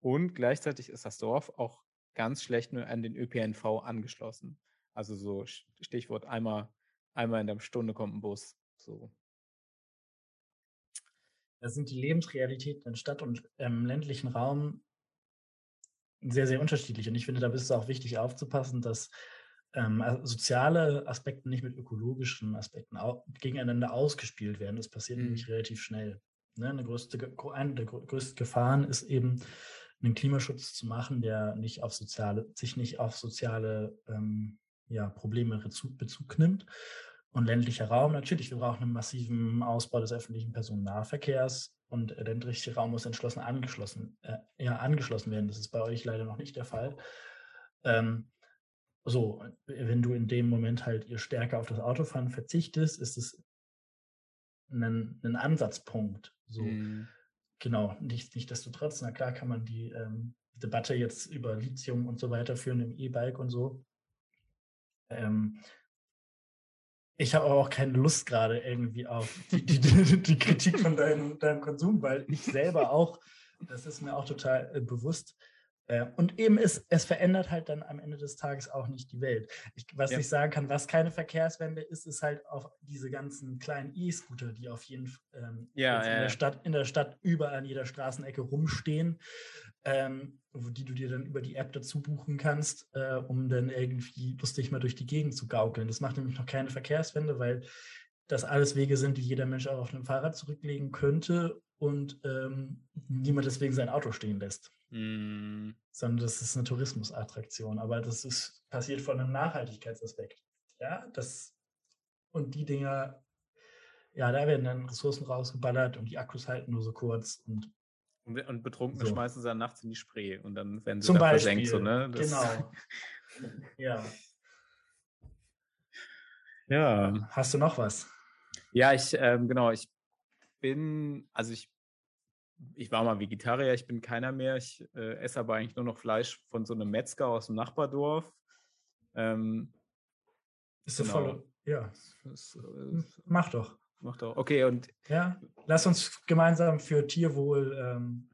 Und gleichzeitig ist das Dorf auch ganz schlecht nur an den ÖPNV angeschlossen. Also so Stichwort einmal, einmal in der Stunde kommt ein Bus. So. Da sind die Lebensrealitäten in Stadt und ähm, ländlichen Raum sehr, sehr unterschiedlich. Und ich finde, da ist es auch wichtig aufzupassen, dass ähm, soziale Aspekte nicht mit ökologischen Aspekten gegeneinander ausgespielt werden. Das passiert mhm. nämlich relativ schnell. Ne? Eine, größte, eine der größten Gefahren ist eben, einen Klimaschutz zu machen, der nicht auf soziale, sich nicht auf soziale ähm, ja, Probleme Bezug, nimmt. Und ländlicher Raum, natürlich, wir brauchen einen massiven Ausbau des öffentlichen Personennahverkehrs und der ländliche Raum muss entschlossen angeschlossen, äh, ja, angeschlossen werden. Das ist bei euch leider noch nicht der Fall. Ähm, so, wenn du in dem Moment halt ihr stärker auf das Autofahren verzichtest, ist es ein, ein Ansatzpunkt. So, mhm. Genau, nicht, nicht desto trotz, na klar kann man die ähm, Debatte jetzt über Lithium und so weiter führen im E-Bike und so. Ähm, ich habe aber auch keine Lust gerade irgendwie auf die, die, die, die Kritik von deinem, deinem, Konsum, weil ich selber auch, das ist mir auch total äh, bewusst, und eben ist, es verändert halt dann am Ende des Tages auch nicht die Welt. Ich, was ja. ich sagen kann, was keine Verkehrswende ist, ist halt auch diese ganzen kleinen E-Scooter, die auf jeden ähm, ja, ja, in, der Stadt, in der Stadt überall an jeder Straßenecke rumstehen, ähm, die du dir dann über die App dazu buchen kannst, äh, um dann irgendwie lustig mal durch die Gegend zu gaukeln. Das macht nämlich noch keine Verkehrswende, weil das alles Wege sind, die jeder Mensch auch auf einem Fahrrad zurücklegen könnte und ähm, niemand deswegen sein Auto stehen lässt. Mm. Sondern das ist eine Tourismusattraktion. Aber das ist passiert von einem Nachhaltigkeitsaspekt. Ja, das und die Dinger, ja, da werden dann Ressourcen rausgeballert und die Akkus halten nur so kurz und und, Betrunkene so. schmeißen sie dann nachts in die Spree und dann werden sie Zum da Beispiel, versenkt. So, ne? genau. ja. Ja. Hast du noch was? Ja, ich, ähm, genau, ich bin, also ich, ich war mal Vegetarier, ich bin keiner mehr. Ich äh, esse aber eigentlich nur noch Fleisch von so einem Metzger aus dem Nachbardorf. Ähm, ist so genau. voll, ja. Das, äh, Mach doch. Mach doch. Okay, und. Ja, lass uns gemeinsam für Tierwohl ähm,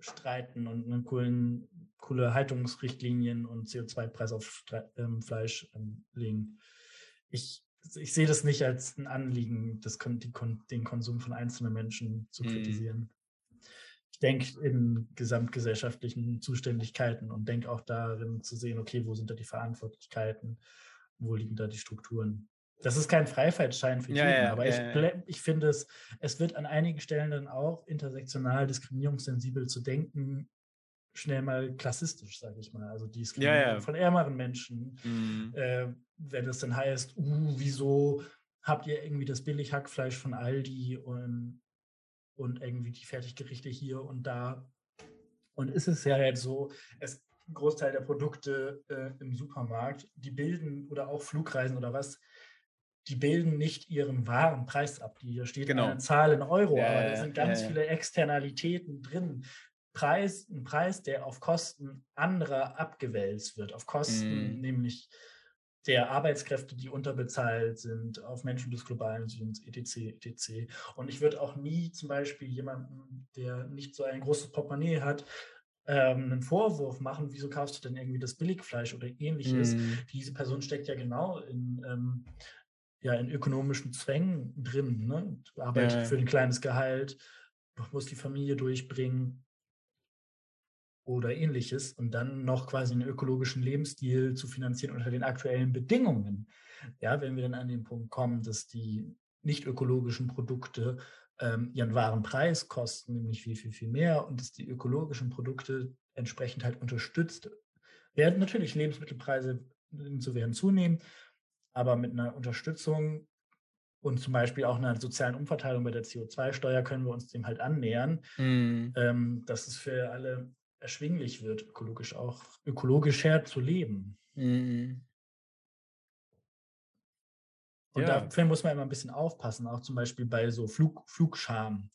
streiten und eine coolen, coole Haltungsrichtlinien und CO2-Preis auf ähm, Fleisch ähm, legen. Ich, ich sehe das nicht als ein Anliegen, das, die, den Konsum von einzelnen Menschen zu mhm. kritisieren. Denke in gesamtgesellschaftlichen Zuständigkeiten und denke auch darin zu sehen, okay, wo sind da die Verantwortlichkeiten, wo liegen da die Strukturen. Das ist kein Freifahrtschein für ja, jeden, ja, aber ja, ich, ich finde es, es wird an einigen Stellen dann auch intersektional diskriminierungssensibel zu denken, schnell mal klassistisch, sage ich mal. Also Diskriminierung von ärmeren Menschen. Mhm. Äh, wenn es dann heißt, uh, wieso habt ihr irgendwie das billig Hackfleisch von Aldi und, und irgendwie die Fertiggerichte hier und da? Und ist es ja jetzt so, es, ein Großteil der Produkte äh, im Supermarkt, die bilden oder auch Flugreisen oder was, die bilden nicht ihren wahren Preis ab. Hier steht genau. eine Zahl in Euro, ja, aber da sind ganz ja, viele Externalitäten drin. Preis, ein Preis, der auf Kosten anderer abgewälzt wird, auf Kosten mm. nämlich der Arbeitskräfte, die unterbezahlt sind, auf Menschen des globalen Südens, etc., etc. Und ich würde auch nie zum Beispiel jemanden, der nicht so ein großes Portemonnaie hat, ähm, einen Vorwurf machen, wieso kaufst du denn irgendwie das Billigfleisch oder ähnliches. Mm. Diese Person steckt ja genau in ähm, ja in ökonomischen Zwängen drin. Ne? Arbeitet ja. für ein kleines Gehalt, muss die Familie durchbringen. Oder ähnliches und dann noch quasi einen ökologischen Lebensstil zu finanzieren unter den aktuellen Bedingungen. Ja, wenn wir dann an den Punkt kommen, dass die nicht ökologischen Produkte ähm, ihren wahren Preis kosten, nämlich viel, viel, viel mehr und dass die ökologischen Produkte entsprechend halt unterstützt werden. Natürlich Lebensmittelpreise zu werden zunehmen, aber mit einer Unterstützung und zum Beispiel auch einer sozialen Umverteilung bei der CO2-Steuer können wir uns dem halt annähern, mm. ähm, dass es für alle erschwinglich wird, ökologisch auch ökologisch her zu leben. Mm. Und ja. dafür muss man immer ein bisschen aufpassen, auch zum Beispiel bei so Flug, Flugscham.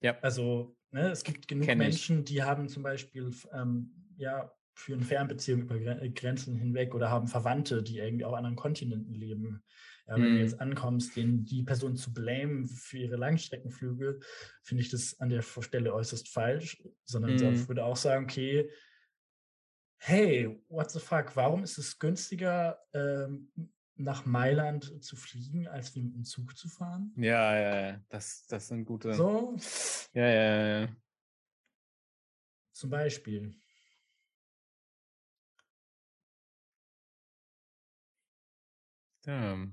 Ja. Also ne, es gibt genug Kenn Menschen, ich. die haben zum Beispiel ähm, ja führen Fernbeziehungen über Grenzen hinweg oder haben Verwandte, die irgendwie auf anderen Kontinenten leben. Ja, wenn mm. du jetzt mhm. ankommst, den, die Person zu blamen für ihre Langstreckenflüge, finde ich das an der Stelle äußerst falsch, sondern mm. ich würde auch sagen, okay, hey, what the fuck, warum ist es günstiger, ähm, nach Mailand zu fliegen, als mit dem Zug zu fahren? Ja, ja, ja, das, das sind gute. So? Ja, ja, ja. Zum Beispiel. Ja.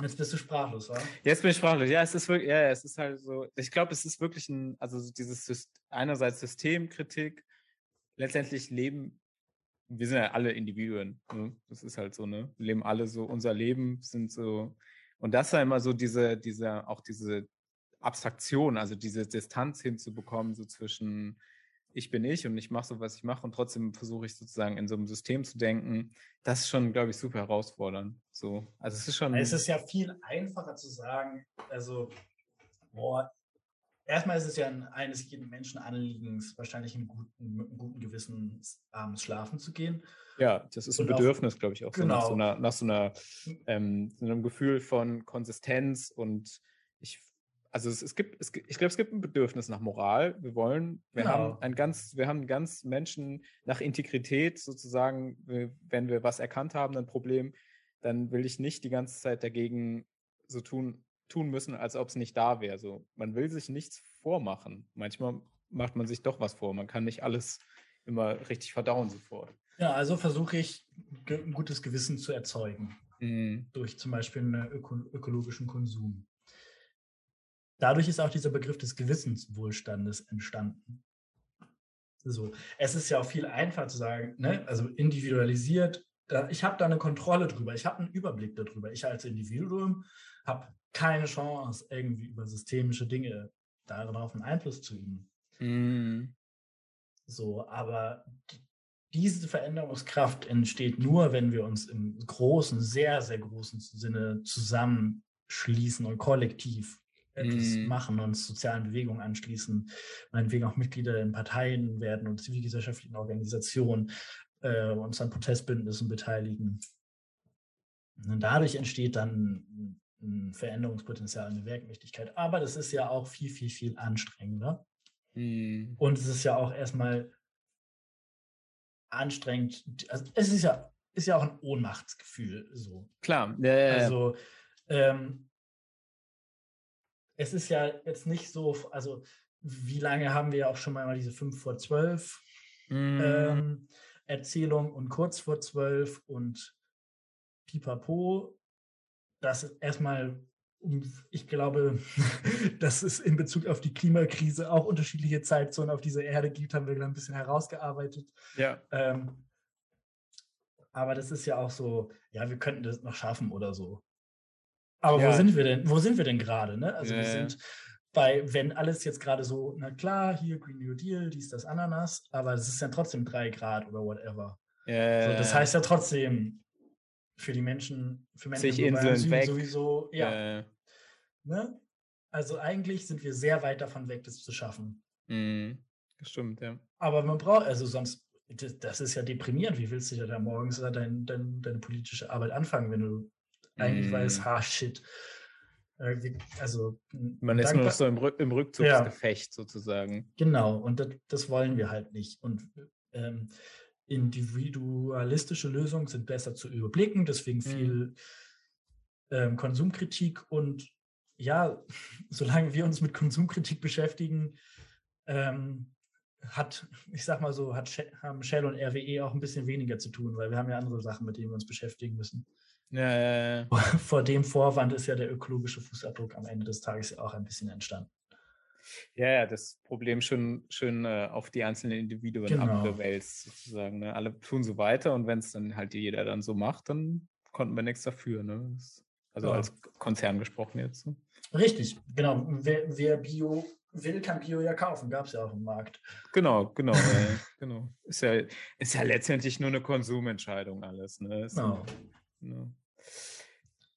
Jetzt bist du sprachlos, oder? Jetzt bin ich sprachlos. Ja, es ist wirklich, ja, es ist halt so, ich glaube, es ist wirklich ein, also dieses einerseits Systemkritik, letztendlich leben, wir sind ja alle Individuen. Ne? Das ist halt so, ne? Wir leben alle so, unser Leben sind so, und das ja immer so diese, diese, auch diese Abstraktion, also diese Distanz hinzubekommen, so zwischen ich bin ich und ich mache so, was ich mache und trotzdem versuche ich sozusagen in so einem System zu denken. Das ist schon, glaube ich, super herausfordernd. So, also es ist schon. Es ist ja viel einfacher zu sagen, also, boah, erstmal ist es ja eines jeden Menschen Anliegens, wahrscheinlich im guten, mit einem guten Gewissen abends schlafen zu gehen. Ja, das ist ein und Bedürfnis, glaube ich, auch genau. so nach genau. so einer, nach so einer ähm, so einem Gefühl von Konsistenz und ich also es, es gibt, es, ich glaube, es gibt ein Bedürfnis nach Moral. Wir wollen, wir genau. haben ein ganz, wir haben ganz Menschen nach Integrität sozusagen, wenn wir was erkannt haben, ein Problem, dann will ich nicht die ganze Zeit dagegen so tun, tun müssen, als ob es nicht da wäre. So, man will sich nichts vormachen. Manchmal macht man sich doch was vor. Man kann nicht alles immer richtig verdauen sofort. Ja, also versuche ich ein gutes Gewissen zu erzeugen. Mhm. Durch zum Beispiel einen öko ökologischen Konsum. Dadurch ist auch dieser Begriff des Gewissenswohlstandes entstanden. So, es ist ja auch viel einfacher zu sagen, ne? also individualisiert. Ich habe da eine Kontrolle drüber, ich habe einen Überblick darüber. Ich als Individuum habe keine Chance, irgendwie über systemische Dinge darauf einen Einfluss zu üben. Mm. So, aber diese Veränderungskraft entsteht nur, wenn wir uns im großen, sehr, sehr großen Sinne zusammenschließen und kollektiv etwas mm. machen, uns sozialen Bewegungen anschließen, meinetwegen auch Mitglieder in Parteien werden und zivilgesellschaftlichen Organisationen, äh, uns an Protestbündnissen beteiligen. Und dadurch entsteht dann ein Veränderungspotenzial, eine Werkmächtigkeit. Aber das ist ja auch viel, viel, viel anstrengender. Mm. Und es ist ja auch erstmal anstrengend. Also es ist ja, ist ja auch ein Ohnmachtsgefühl. So. Klar. Ja, ja, ja. Also ähm, es ist ja jetzt nicht so, also wie lange haben wir auch schon mal diese 5 vor 12 mm. ähm, Erzählung und kurz vor 12 und Pipapo. Das ist erstmal, ich glaube, dass es in Bezug auf die Klimakrise auch unterschiedliche Zeitzonen auf dieser Erde gibt, haben wir ein bisschen herausgearbeitet. Ja. Ähm, aber das ist ja auch so, ja, wir könnten das noch schaffen oder so. Aber ja. wo sind wir denn? Wo sind wir denn gerade? Ne? Also ja, wir sind bei, wenn alles jetzt gerade so, na klar, hier Green New Deal, dies, das, Ananas, aber es ist ja trotzdem drei Grad oder whatever. Ja, so, das heißt ja trotzdem für die Menschen, für Menschen Sich Inseln Süden weg. sowieso, ja. Ne? Also eigentlich sind wir sehr weit davon weg, das zu schaffen. Mhm. Stimmt, ja. Aber man braucht, also sonst, das ist ja deprimierend. Wie willst du da morgens dein, dein, deine politische Arbeit anfangen, wenn du eigentlich mm. weiß, ha, shit. Äh, also, Man ist nur noch so im, Rück im Rückzugsgefecht ja. sozusagen. Genau, und das, das, wollen wir halt nicht. Und ähm, individualistische Lösungen sind besser zu überblicken, deswegen mhm. viel mm. ähm, Konsumkritik und ja, solange wir uns mit Konsumkritik beschäftigen, ähm, hat, ich sag mal so, hat, haben Shell und RWE auch ein bisschen weniger zu tun, weil wir haben ja andere Sachen, mit denen wir uns beschäftigen müssen. Ja, ja, ja. Vor dem Vorwand ist ja der ökologische Fußabdruck am Ende des Tages ja auch ein bisschen entstanden. Ja, ja, das Problem schon, schon äh, auf die einzelnen Individuen genau. abgewälzt, sozusagen. Ne? Alle tun so weiter und wenn es dann halt jeder dann so macht, dann konnten wir nichts dafür. Ne? Also ja. als Konzern gesprochen jetzt. Ne? Richtig, genau. Wer, wer Bio will, kann Bio ja kaufen. Gab es ja auch im Markt. Genau, genau. äh, genau. Ist ja, ist ja letztendlich nur eine Konsumentscheidung alles. Ne? Genau. Ne?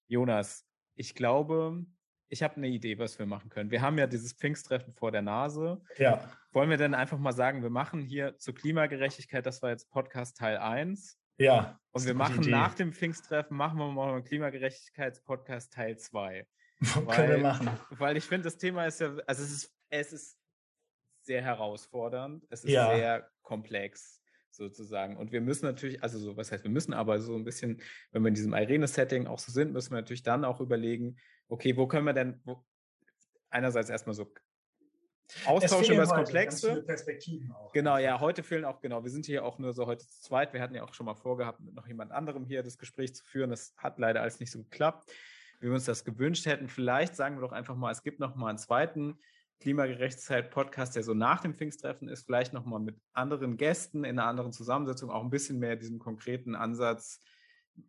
Jonas, ich glaube, ich habe eine Idee, was wir machen können. Wir haben ja dieses Pfingsttreffen vor der Nase. Ja. Wollen wir denn einfach mal sagen, wir machen hier zur Klimagerechtigkeit, das war jetzt Podcast Teil 1. Ja. Und wir machen Idee. nach dem Pfingsttreffen, machen wir mal einen Klimagerechtigkeitspodcast Teil 2. Können wir machen. Weil ich finde, das Thema ist ja, also es ist, es ist sehr herausfordernd, es ist ja. sehr komplex sozusagen. Und wir müssen natürlich, also so, was heißt, wir müssen aber so ein bisschen, wenn wir in diesem Irene-Setting auch so sind, müssen wir natürlich dann auch überlegen, okay, wo können wir denn, wo, einerseits erstmal so Austausch über das Komplexe. Perspektiven auch. Genau, ja, heute fehlen auch, genau, wir sind hier auch nur so heute zu zweit. Wir hatten ja auch schon mal vorgehabt, mit noch jemand anderem hier das Gespräch zu führen. Das hat leider alles nicht so geklappt, wie wir uns das gewünscht hätten. Vielleicht sagen wir doch einfach mal, es gibt noch mal einen zweiten Klimagerechtigkeit-Podcast, der so nach dem Pfingsttreffen ist, vielleicht nochmal mit anderen Gästen in einer anderen Zusammensetzung, auch ein bisschen mehr diesen konkreten Ansatz.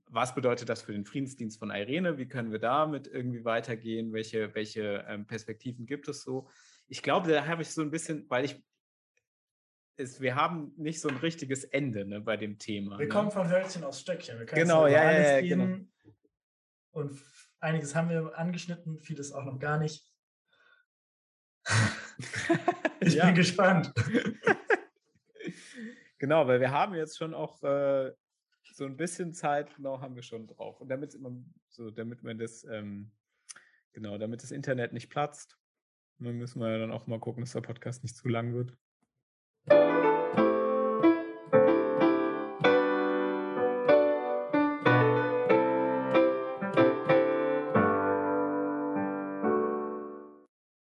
Was bedeutet das für den Friedensdienst von Irene? Wie können wir damit irgendwie weitergehen? Welche, welche ähm, Perspektiven gibt es so? Ich glaube, da habe ich so ein bisschen, weil ich, ist, wir haben nicht so ein richtiges Ende ne, bei dem Thema. Wir ne? kommen von Hölzchen aus Stöckchen. Wir können genau, ja, ja, ja genau. Und einiges haben wir angeschnitten, vieles auch noch gar nicht. ich ja. bin gespannt. genau, weil wir haben jetzt schon auch äh, so ein bisschen Zeit, genau, haben wir schon drauf. Und damit immer so, damit man das, ähm, genau, damit das Internet nicht platzt, dann müssen wir dann auch mal gucken, dass der Podcast nicht zu lang wird.